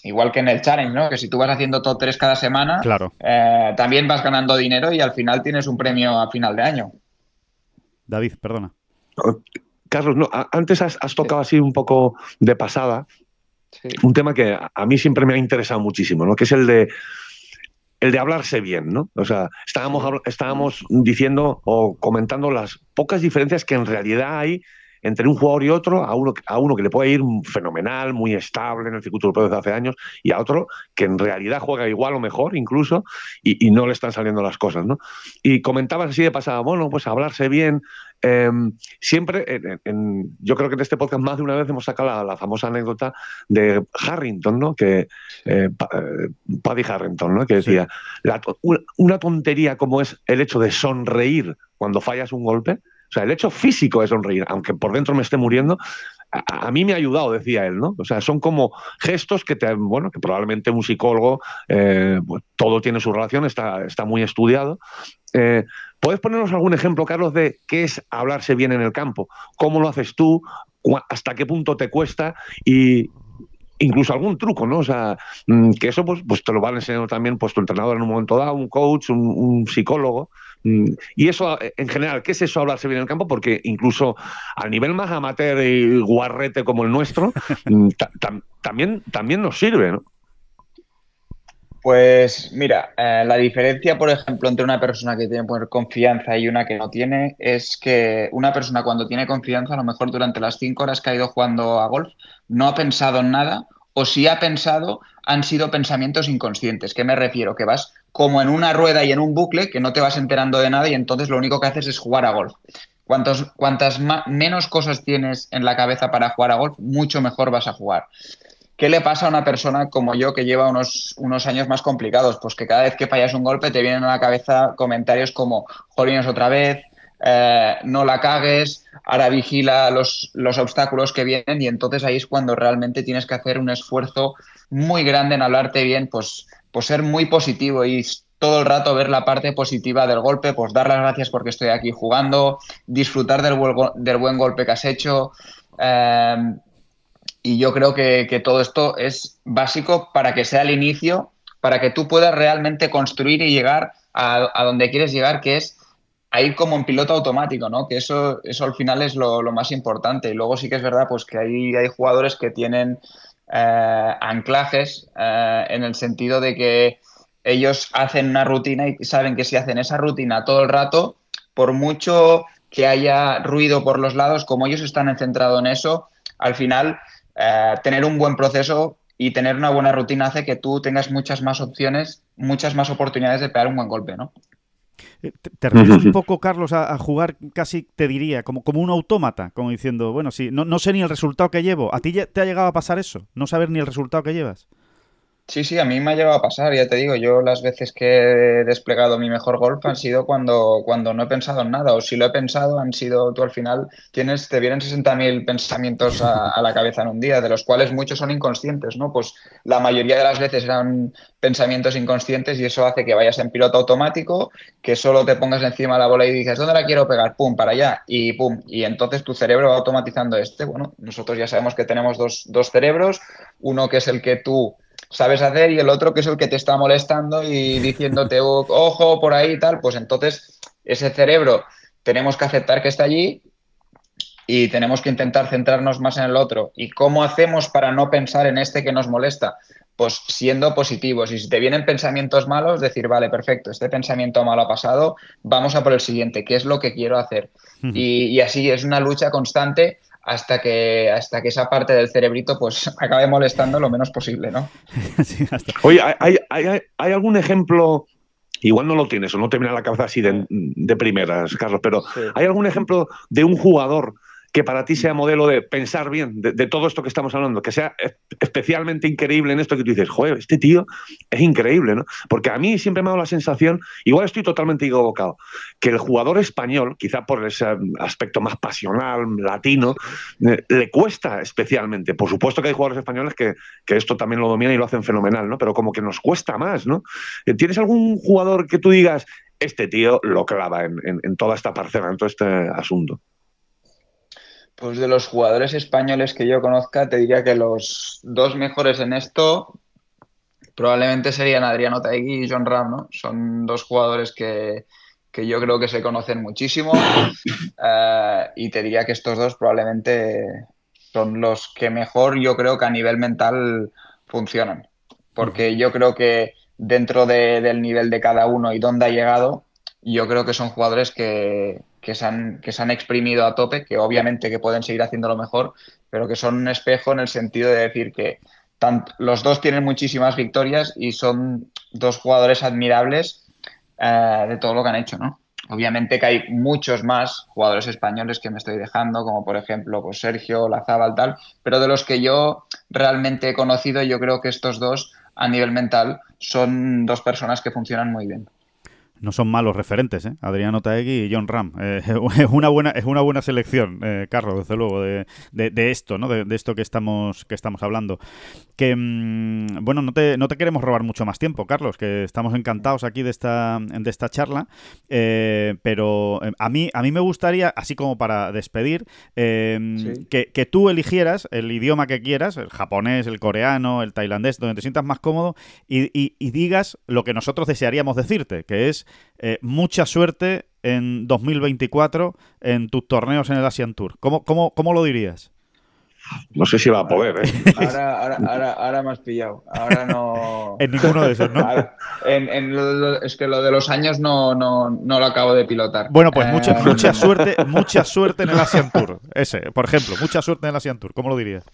igual que en el challenge, ¿no? Que si tú vas haciendo top 3 cada semana, claro. Eh, también vas ganando dinero y al final tienes un premio a final de año. David, perdona. Carlos, no, antes has, tocado así un poco de pasada un tema que a mí siempre me ha interesado muchísimo, ¿no? Que es el de el de hablarse bien, ¿no? O sea, estábamos, estábamos diciendo o comentando las pocas diferencias que en realidad hay entre un jugador y otro, a uno, a uno que le puede ir fenomenal, muy estable en el circuito europeo desde hace años, y a otro que en realidad juega igual o mejor incluso, y, no le están saliendo las cosas, ¿no? Y comentabas así de pasada, bueno, pues hablarse bien. Em, siempre, yo creo que en este podcast más de una vez hemos sacado la, famosa anécdota de Harrington, ¿no? Que, eh, eh, Paddy Harrington, ¿no? Que decía, una tontería como es el hecho de sonreír cuando fallas un golpe, o sea, el hecho físico de sonreír, aunque por dentro me esté muriendo, a, mí me ha ayudado, decía él, ¿no? O sea, son como gestos que te, bueno, que probablemente un psicólogo, eh, pues, todo tiene su relación, está, está muy estudiado. Eh, ¿Puedes ponernos algún ejemplo, Carlos, de qué es hablarse bien en el campo? ¿Cómo lo haces tú? ¿Hasta qué punto te cuesta? Y, incluso algún truco, ¿no? O sea, mm, que eso pues, pues te lo va enseñando también pues, tu entrenador en un momento dado, un coach, un psicólogo. Mm, y eso, eh, en general, ¿qué es eso hablarse bien en el campo? Porque incluso al nivel más amateur y guarrete como el nuestro, *laughs* mm, también, también nos sirve, ¿no? Pues mira, eh, la diferencia, por ejemplo, entre una persona que tiene confianza y una que no tiene es que una persona cuando tiene confianza, a lo mejor durante las cinco horas que ha ido jugando a golf, no ha pensado en nada o si ha pensado, han sido pensamientos inconscientes. ¿Qué me refiero? Que vas como en una rueda y en un bucle que no te vas enterando de nada y entonces lo único que haces es jugar a golf. Cuantas menos cosas tienes en la cabeza para jugar a golf, mucho mejor vas a jugar. ¿Qué le pasa a una persona como yo que lleva unos, unos años más complicados? Pues que cada vez que fallas un golpe te vienen a la cabeza comentarios como, jolines otra vez, eh, no la cagues, ahora vigila los, los obstáculos que vienen y entonces ahí es cuando realmente tienes que hacer un esfuerzo muy grande en hablarte bien, pues pues ser muy positivo y todo el rato ver la parte positiva del golpe, pues dar las gracias porque estoy aquí jugando, disfrutar del, del buen golpe que has hecho. Em, y yo creo que, todo esto es básico para que sea el inicio, para que tú puedas realmente construir y llegar a, donde quieres llegar, que es a ir como en piloto automático, ¿no? Que eso, eso al final es lo, más importante. Y luego sí que es verdad pues que hay, hay jugadores que tienen eh, anclajes eh, en el sentido de que ellos hacen una rutina y saben que si hacen esa rutina todo el rato, por mucho que haya ruido por los lados, como ellos están centrados en eso, al final eh, tener un buen proceso y tener una buena rutina hace que tú tengas muchas más opciones, muchas más oportunidades de pegar un buen golpe, ¿no? Eh, ¿Te, refieres un poco, Carlos, a, jugar casi, te diría, como, como un autómata? Como diciendo, bueno, sí, no, no sé ni el resultado que llevo. ¿A ti te ha llegado a pasar eso? ¿No saber ni el resultado que llevas? Sí, sí, a mí me ha llegado a pasar, ya te digo, yo las veces que he desplegado mi mejor golf han sido cuando, cuando no he pensado en nada, o si lo he pensado han sido, tú al final tienes, te vienen 60.000 pensamientos a, la cabeza en un día, de los cuales muchos son inconscientes, ¿no? Pues la mayoría de las veces eran pensamientos inconscientes y eso hace que vayas en piloto automático, que solo te pongas encima la bola y dices, ¿dónde la quiero pegar? Pum, para allá, y pum, y entonces tu cerebro va automatizando este, bueno, nosotros ya sabemos que tenemos dos, dos cerebros, uno que es el que tú sabes hacer y el otro que es el que te está molestando y diciéndote, oh, ojo, por ahí y tal, pues entonces ese cerebro tenemos que aceptar que está allí y tenemos que intentar centrarnos más en el otro. ¿Y cómo hacemos para no pensar en este que nos molesta? Pues siendo positivos. Y si te vienen pensamientos malos, decir, vale, perfecto, este pensamiento malo ha pasado, vamos a por el siguiente, ¿qué es lo que quiero hacer? y, y así es una lucha constante hasta que, hasta que esa parte del cerebrito pues *laughs* acabe molestando lo menos posible, ¿no? *laughs* Oye, ¿hay, algún ejemplo, igual no lo tienes o no te viene a la cabeza así de, primeras, Carlos, pero ¿hay algún ejemplo de un jugador que para ti sea modelo de pensar bien de, todo esto que estamos hablando, que sea especialmente increíble en esto que tú dices, joder, este tío es increíble, ¿no? Porque a mí siempre me ha dado la sensación, igual estoy totalmente equivocado, que el jugador español, quizá por ese aspecto más pasional, latino, eh, le cuesta especialmente. Por supuesto que hay jugadores españoles que, esto también lo dominan y lo hacen fenomenal, ¿no? Pero como que nos cuesta más, ¿no? Eh, ¿Tienes algún jugador que tú digas, este tío lo clava en, en toda esta parcela, en todo este asunto? Pues de los jugadores españoles que yo conozca, te diría que los dos mejores en esto probablemente serían Adriano Taigui y John Ram, ¿no? Son dos jugadores que, yo creo que se conocen muchísimo *laughs* eh, y te diría que estos dos probablemente son los que mejor yo creo que a nivel mental funcionan. Porque yo creo que dentro del nivel de cada uno y dónde ha llegado, yo creo que son jugadores que, se han, que se han exprimido a tope, que obviamente que pueden seguir haciéndolo mejor, pero que son un espejo en el sentido de decir que los dos tienen muchísimas victorias y son dos jugadores admirables eh, de todo lo que han hecho, ¿no? Obviamente que hay muchos más jugadores españoles que me estoy dejando, como por ejemplo pues Sergio, Lazábal, tal, pero de los que yo realmente he conocido, yo creo que estos dos a nivel mental son dos personas que funcionan muy bien no son malos referentes, ¿eh? Adriano Taegui y John Ram. Eh, *laughs* es, una buena, es una buena selección, eh, Carlos, desde luego, de, de, esto, ¿no? De, de, esto que estamos, que estamos hablando. Que, mm, bueno, no te, no te queremos robar mucho más tiempo, Carlos, que estamos encantados aquí de esta, de esta charla, eh, pero a, mí, a mí me gustaría, así como para despedir, que, que, tú eligieras el idioma que quieras, el japonés, el coreano, el tailandés, donde te sientas más cómodo, y, y digas lo que nosotros desearíamos decirte, que es eh, mucha suerte en 2024 en tus torneos en el Asian Tour. ¿Cómo, cómo, cómo lo dirías? No sé si va a poder, ¿eh? *laughs* Ahora, ahora, ahora, ahora me has pillado. Ahora no. *laughs* en ninguno de esos, ¿no? es que lo de los años no, no, no lo acabo de pilotar. Bueno, pues mucha, eh, mucha *laughs* suerte, mucha suerte en el Asian Tour. Ese, por ejemplo, mucha suerte en el Asian Tour. ¿Cómo lo dirías?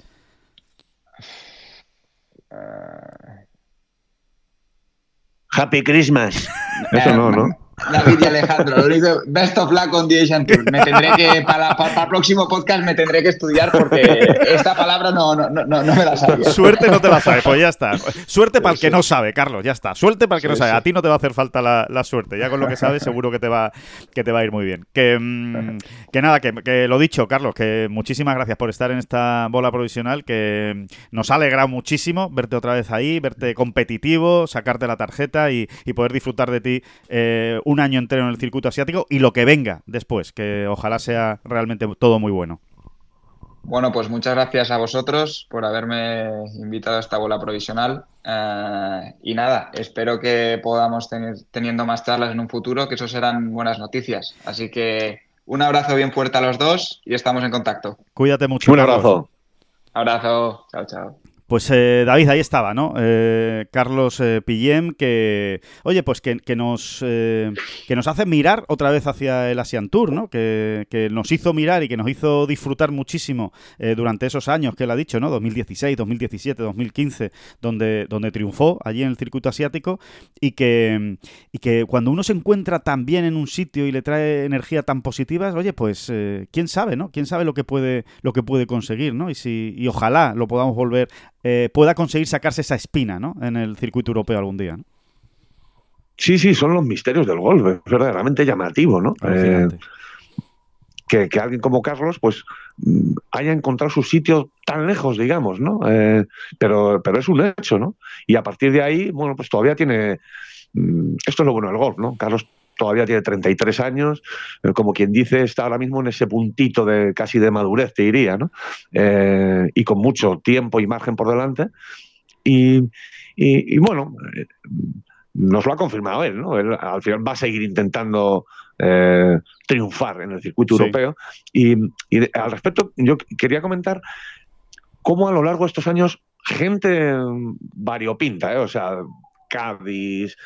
Happy Christmas. Eso no, ¿no? David y Alejandro, lo digo, best of luck on the Asian Tour. Me tendré que, para, para, el próximo podcast me tendré que estudiar porque esta palabra no, no, no, no me la sabía. Suerte no te la sabe, pues ya está. Suerte para el que no sabe, Carlos, ya está. Suerte para el que no sabe. A ti no te va a hacer falta la, la, suerte. Ya con lo que sabes *laughs* seguro que te va, que te va a ir muy bien. Que, mm, que nada, que, que, lo dicho, Carlos, que muchísimas gracias por estar en esta bola provisional, que nos ha alegrado muchísimo verte otra vez ahí, verte competitivo, sacarte la tarjeta y, y poder disfrutar de ti. Eh, un año entero en el circuito asiático y lo que venga después, que ojalá sea realmente todo muy bueno. Bueno, pues muchas gracias a vosotros por haberme invitado a esta bola provisional. Eh, y nada, espero que podamos tener teniendo más charlas en un futuro, que eso serán buenas noticias. Así que un abrazo bien fuerte a los dos y estamos en contacto. Cuídate mucho. Un abrazo. Abrazo. Chao, chao. Pues eh, David, ahí estaba, ¿no? Eh, Carlos eh, Pillem, que, oye, pues que, nos, que nos hace mirar otra vez hacia el Asian Tour, ¿no? Que, nos hizo mirar y que nos hizo disfrutar muchísimo durante esos años que él ha dicho, ¿no? 2016, 2017, 2015, donde, donde triunfó allí en el circuito asiático y que, y que cuando uno se encuentra tan bien en un sitio y le trae energía tan positiva, oye, pues quién sabe, ¿no? Quién sabe lo que puede, lo que puede conseguir, ¿no? Y, si, y ojalá lo podamos volver eh, pueda conseguir sacarse esa espina ¿no? en el circuito europeo algún día. ¿no? Sí, sí, son los misterios del golf, es verdaderamente llamativo, ¿no? Eh, que, alguien como Carlos, pues, mm, haya encontrado su sitio tan lejos, digamos, ¿no? Eh, pero, pero es un hecho, ¿no? Y a partir de ahí, bueno, pues todavía tiene. Mm, esto es lo bueno del golf, ¿no? Carlos todavía tiene 33 años, eh, como quien dice, está ahora mismo en ese puntito de casi de madurez, te diría, ¿no? Eh, y con mucho tiempo y margen por delante. Y, bueno, eh, nos lo ha confirmado él, ¿no? Él al final va a seguir intentando triunfar en el circuito europeo. Y, al respecto, yo quería comentar cómo a lo largo de estos años gente variopinta, o sea, Cádiz,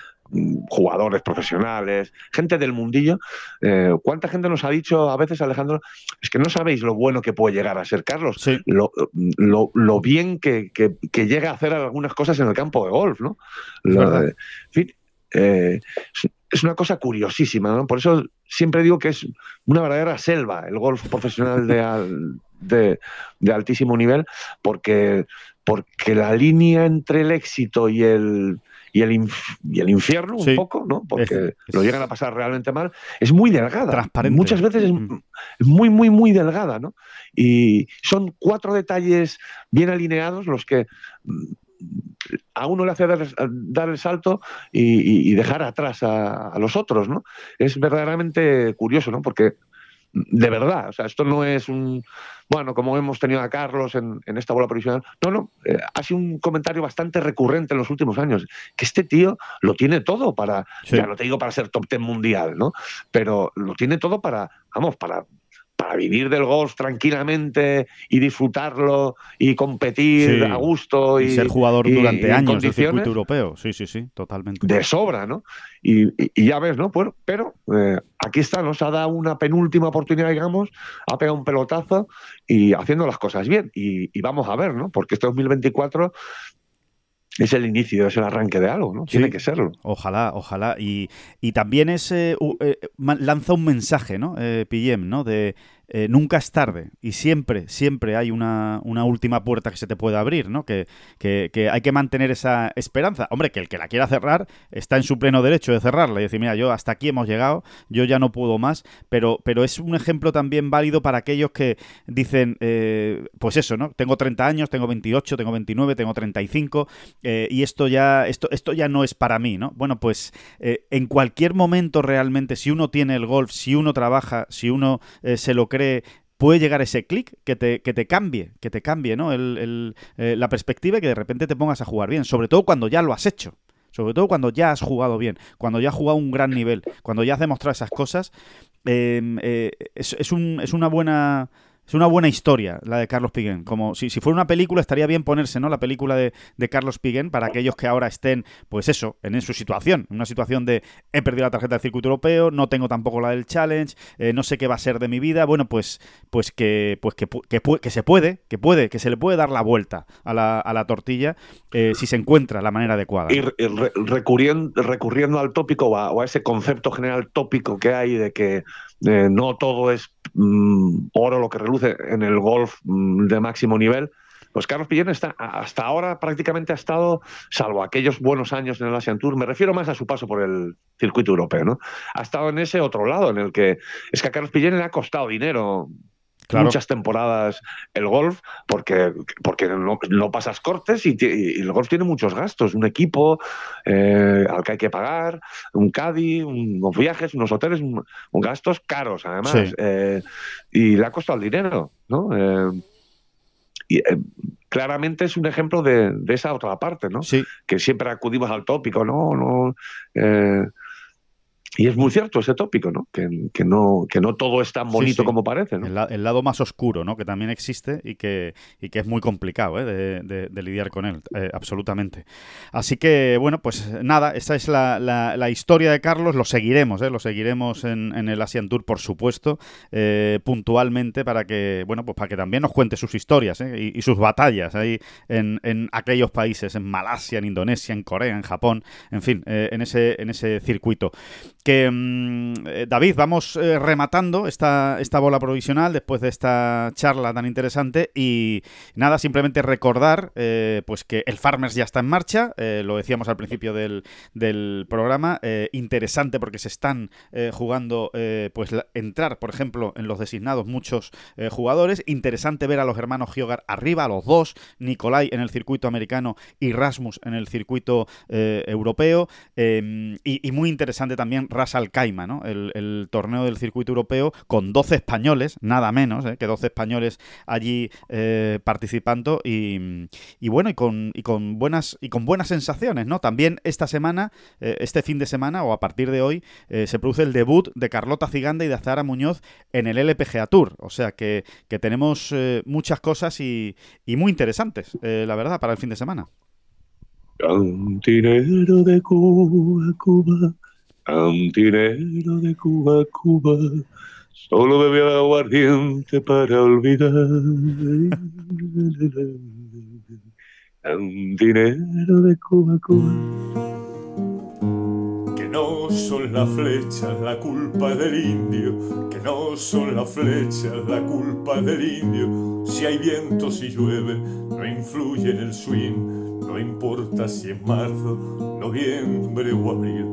jugadores profesionales, gente del mundillo. Eh, ¿Cuánta gente nos ha dicho a veces, Alejandro, es que no sabéis lo bueno que puede llegar a ser Carlos? Lo, lo, bien que, llega a hacer algunas cosas en el campo de golf, ¿no? en fin, eh, es una cosa curiosísima, ¿no? Por eso siempre digo que es una verdadera selva el golf profesional de, de, altísimo nivel, porque, porque la línea entre el éxito y el, y el, y el infierno un poco, ¿no? Porque lo llegan a pasar realmente mal, es muy delgada. Transparente. Muchas veces mm. es, muy, muy, muy delgada, ¿no? Y son cuatro detalles bien alineados los que mm, a uno le hace dar, el salto y, dejar atrás a, a, los otros, ¿no? Es verdaderamente curioso, ¿no? Porque de verdad. O sea, esto no es un. Bueno, como hemos tenido a Carlos en, esta bola provisional. No, no. Eh, ha sido un comentario bastante recurrente en los últimos años. Que este tío lo tiene todo para. Ya no te digo para ser top ten mundial, ¿no? Pero lo tiene todo para. Vamos, para para vivir del golf tranquilamente y disfrutarlo y competir a gusto y, ser jugador durante años del circuito europeo. Sí, sí, sí, totalmente. De sobra, ¿no? Y, ya ves, ¿no? Pues, pero eh, aquí está, nos ha dado una penúltima oportunidad, digamos, ha pegado un pelotazo y haciendo las cosas bien. Y, y vamos a ver, ¿no? Porque este 2024 es el inicio, es el arranque de algo, ¿no? Tiene que serlo. Ojalá, ojalá. Y, y también es, eh, eh, lanza un mensaje, ¿no? Eh, Pillem, ¿no? De eh, nunca es tarde y siempre, siempre hay una, última puerta que se te puede abrir, ¿no? Que, hay que mantener esa esperanza. Hombre, que el que la quiera cerrar está en su pleno derecho de cerrarla y decir, mira, yo hasta aquí hemos llegado, yo ya no puedo más, pero, pero es un ejemplo también válido para aquellos que dicen, eh, pues eso, ¿no? Tengo 30 años, tengo 28, tengo 29, tengo 35 eh, y esto ya, esto, esto ya no es para mí, ¿no? Bueno, pues en cualquier momento realmente, si uno tiene el golf, si uno trabaja, si uno se lo cree, puede llegar ese clic que te, que te cambie, que te cambie, ¿no? El, eh, la perspectiva y que de repente te pongas a jugar bien, sobre todo cuando ya lo has hecho. Sobre todo cuando ya has jugado bien, cuando ya has jugado un gran nivel, cuando ya has demostrado esas cosas, em, eh, es, un, es una buena es una buena historia la de Carlos Piguén. Como si, fuera una película, estaría bien ponerse, ¿no? La película de, Carlos Piguén para aquellos que ahora estén, pues eso, en, su situación. Una situación de he perdido la tarjeta del circuito europeo, no tengo tampoco la del challenge, eh, no sé qué va a ser de mi vida. Bueno, pues, pues que, pues que, que, se puede, que puede, que se le puede dar la vuelta a la, tortilla eh, si se encuentra la manera adecuada. Y recurriendo, recurriendo al tópico o a, ese concepto general tópico que hay de que eh, no todo es mm, oro lo que reluce en el golf mm, de máximo nivel. Pues Carlos Pillén está, hasta ahora prácticamente ha estado, salvo aquellos buenos años en el Asian Tour, me refiero más a su paso por el circuito europeo, ¿no? Ha estado en ese otro lado, en el que es que a Carlos Pillén le ha costado dinero muchas temporadas el golf porque, porque no, pasas cortes y, el golf tiene muchos gastos. Un equipo eh, al que hay que pagar, un caddy, unos viajes, unos hoteles, un, gastos caros además. Eh, y le ha costado el dinero, ¿no? Eh, y, claramente es un ejemplo de, esa otra parte, ¿no? Que siempre acudimos al tópico, ¿no? no y es muy cierto ese tópico, ¿no? Que, no, que no todo es tan bonito como parece. ¿no? El, lado más oscuro, ¿no? Que también existe y que, y que es muy complicado ¿eh? de, lidiar con él, eh, absolutamente. Así que, bueno, pues nada, esta es la, la, historia de Carlos. Lo seguiremos, ¿eh? Lo seguiremos en, en el Asian Tour, por supuesto, eh, puntualmente para que, bueno, pues para que también nos cuente sus historias y, y, sus batallas ahí en, en aquellos países, en Malasia, en Indonesia, en Corea, en Japón, en fin, en, ese, en ese circuito mm, eh, David, vamos eh, rematando esta, esta bola provisional después de esta charla tan interesante y nada, simplemente recordar eh, pues que el Farmers ya está en marcha, lo decíamos al principio del, del programa, interesante porque se están jugando pues entrar, por ejemplo, en los designados muchos jugadores, interesante ver a los hermanos Giogar arriba, a los dos, Nicolai en el circuito americano y Rasmus en el circuito europeo y, y muy interesante también Ras Al ¿no? El, torneo del circuito europeo con 12 españoles, nada menos ¿eh? que 12 españoles allí eh, participando y, bueno, y con, y con buenas y con buenas sensaciones, ¿no? También esta semana, eh, este fin de semana o a partir de hoy, se produce el debut de Carlota Ciganda y de Azara Muñoz en el LPGA Tour. O sea que, que tenemos muchas cosas y, y muy interesantes, la verdad, para el fin de semana. Cantinero de Cuba, Cuba, Cantinero de Cuba, Cuba, solo bebe aguardiente para olvidar. Cantinero de Cuba, Cuba. Que no son las flechas la culpa del indio, que no son las flechas la culpa del indio. Si hay viento, si llueve, no influye en el swing, no importa si es marzo, noviembre o abril